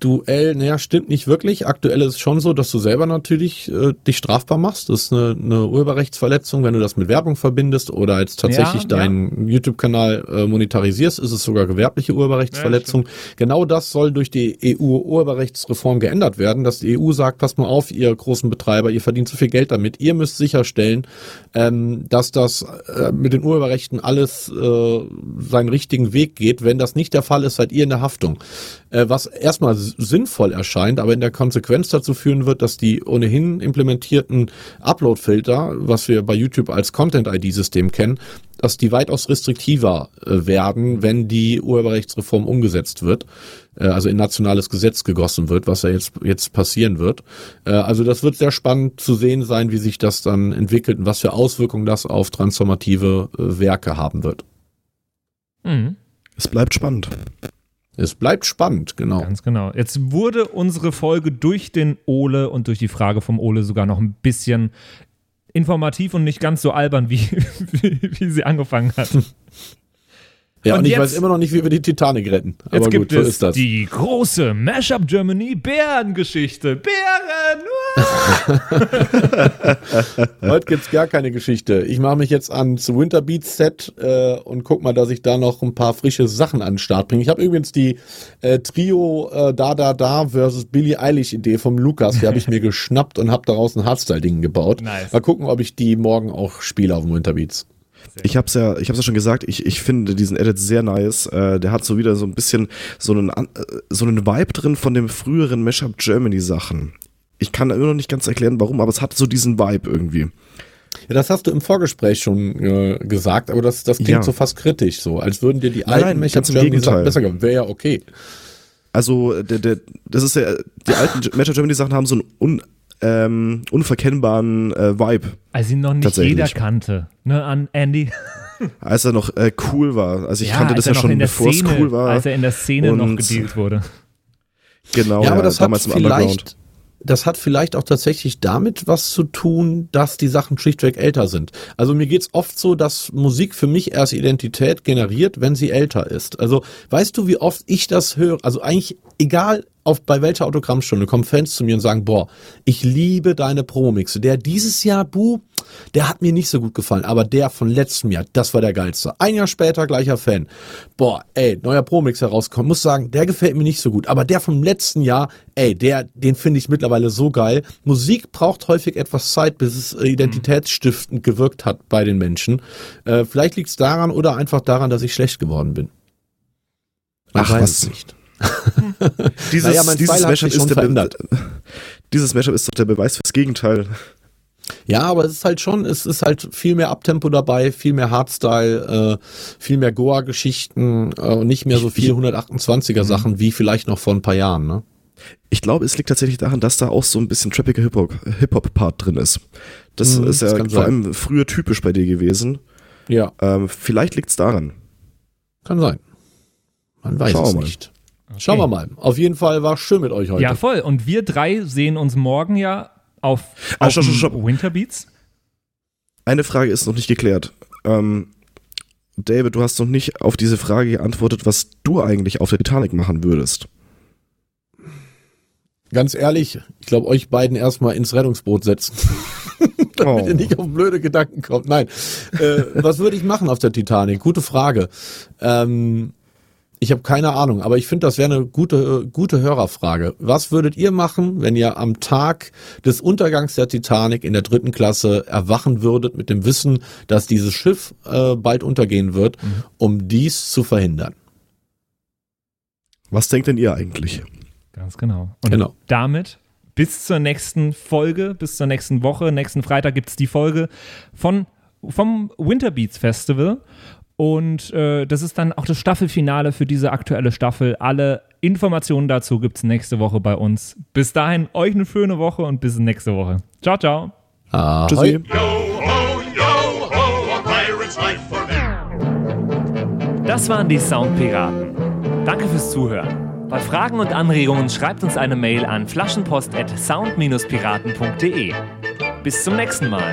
Aktuell, naja, stimmt nicht wirklich. Aktuell ist es schon so, dass du selber natürlich äh, dich strafbar machst. Das ist eine, eine Urheberrechtsverletzung, wenn du das mit Werbung verbindest oder jetzt tatsächlich Ja, deinen YouTube-Kanal äh, monetarisierst, ist es sogar gewerbliche Urheberrechtsverletzung. genau das soll durch die EU-Urheberrechtsreform geändert werden, dass die EU sagt, passt mal auf, ihr großen Betreiber, ihr verdient zu viel Geld damit, ihr müsst sicherstellen, ähm, dass das äh, mit den Urheberrechten alles äh, seinen richtigen Weg geht. Wenn das nicht der Fall ist, seid ihr in der Haftung. Äh, was erstmal sinnvoll erscheint, aber in der Konsequenz dazu führen wird, dass die ohnehin implementierten Upload-Filter, was wir bei YouTube als Content-ID-System kennen, dass die weitaus restriktiver äh, werden, wenn die Urheberrechtsreform umgesetzt wird, äh, also in nationales Gesetz gegossen wird, was ja jetzt, jetzt passieren wird. Äh, also das wird sehr spannend zu sehen sein, wie sich das dann entwickelt und was für Auswirkungen das auf transformative Werke haben wird. Mhm. Es bleibt spannend. Es bleibt spannend, genau. Ganz genau. Jetzt wurde unsere Folge durch den Ole und durch die Frage vom Ole sogar noch ein bisschen informativ und nicht ganz so albern, wie, wie, wie sie angefangen hat. Ja, und, Und ich jetzt- weiß immer noch nicht, wie wir die Titanic retten. Aber Jetzt gut, gibt so es ist das. die große Mashup Germany Bärengeschichte. Bären! Heute gibt's gar keine Geschichte. Ich mache mich jetzt ans Winterbeats Set äh, und guck mal, dass ich da noch ein paar frische Sachen an den Start bringe. Ich habe übrigens die äh, Trio äh, Da Da Da versus Billie Eilish Idee vom Lukas, die habe ich mir geschnappt und habe daraus ein Hardstyle-Ding gebaut. Nice. Mal gucken, ob ich die morgen auch spiele auf dem Winterbeats. Ich hab's ja, ich hab's ja schon gesagt, ich, ich finde diesen Edit sehr nice. Äh, der hat so wieder so ein bisschen so einen, äh, so einen Vibe drin von dem früheren Mashup Germany Sachen. Ich kann immer noch nicht ganz erklären, warum, aber es hat so diesen Vibe irgendwie. Ja, das hast du im Vorgespräch schon äh, gesagt, aber das, das klingt Ja. so fast kritisch, so als würden dir die Nein, alten nein, Mashup ganz im Germany Sachen besser gemacht. Wäre ja okay. Also, der, der, das ist ja, die alten Mashup Germany Sachen haben so einen un, ähm, unverkennbaren äh, Vibe, Als ihn noch nicht jeder kannte. Ne, an Andy. als er noch äh, cool war. Also ich Ja, kannte als das er ja noch schon in der bevor es Szene, cool war. Als er in der Szene noch Und- gedealt wurde. genau, ja, aber das hat damals im Underground. vielleicht, das hat vielleicht auch tatsächlich damit was zu tun, dass die Sachen schlichtweg älter sind. Also mir geht's oft so, dass Musik für mich erst Identität generiert, wenn sie älter ist. Also weißt du, wie oft ich das höre? Also eigentlich egal auf bei welcher Autogrammstunde kommen Fans zu mir und sagen, boah, ich liebe deine Promixe. Der dieses Jahr, Bu, der hat mir nicht so gut gefallen, aber der von letztem Jahr, das war der geilste. Ein Jahr später gleicher Fan. Boah, ey, neuer Promix herauskommt, muss sagen, der gefällt mir nicht so gut, aber der vom letzten Jahr, ey, der, den finde ich mittlerweile so geil. Musik braucht häufig etwas Zeit, bis es äh, identitätsstiftend gewirkt hat bei den Menschen. Äh, vielleicht liegt es daran oder einfach daran, dass ich schlecht geworden bin. Man Ach, was. nicht. Dieses, Naja, mein dieses schon ist der Be. Dieses ist doch der Beweis fürs Gegenteil. Ja, aber es ist halt schon, es ist halt viel mehr Abtempo dabei, viel mehr Hardstyle, äh, viel mehr Goa-Geschichten äh, und nicht mehr so viel 128er Sachen wie vielleicht noch vor ein paar Jahren, ne? Ich glaube, es liegt tatsächlich daran, dass da auch so ein bisschen trappiger Hip-Hop- Hip-Hop-Part drin ist. Das Mhm, ist das ja kann vor sein. allem früher typisch bei dir gewesen. Ja, Ähm, vielleicht liegt es daran. kann sein. Man weiß Schauen es mal. nicht. Schauen wir mal. Auf jeden Fall war es schön mit euch heute. Ja, voll. Und wir drei sehen uns morgen ja auf, Ah, auf stopp, stopp. Winterbeats. Eine Frage ist noch nicht geklärt. Ähm, David, du hast noch nicht auf diese Frage geantwortet, was du eigentlich auf der Titanic machen würdest. Ganz ehrlich, ich glaube, euch beiden erstmal ins Rettungsboot setzen. damit Oh. ihr nicht auf blöde Gedanken kommt. Nein. Äh, was würde ich machen auf der Titanic? Gute Frage. Ähm, ich habe keine Ahnung, aber ich finde, das wäre eine gute, äh, gute Hörerfrage. Was würdet ihr machen, wenn ihr am Tag des Untergangs der Titanic in der dritten Klasse erwachen würdet mit dem Wissen, dass dieses Schiff äh, bald untergehen wird, um dies zu verhindern? Was denkt denn ihr eigentlich? Ganz genau. Und Genau. damit bis zur nächsten Folge, bis zur nächsten Woche. Nächsten Freitag gibt es die Folge von, vom Winterbeats Festival. Und äh, das ist dann auch das Staffelfinale für diese aktuelle Staffel. Alle Informationen dazu gibt es nächste Woche bei uns. Bis dahin, euch eine schöne Woche und bis nächste Woche. Ciao, ciao. Ahoi. Tschüssi. Das waren die Soundpiraten. Danke fürs Zuhören. Bei Fragen und Anregungen schreibt uns eine Mail an flaschenpost@sound-piraten.de. Bis zum nächsten Mal.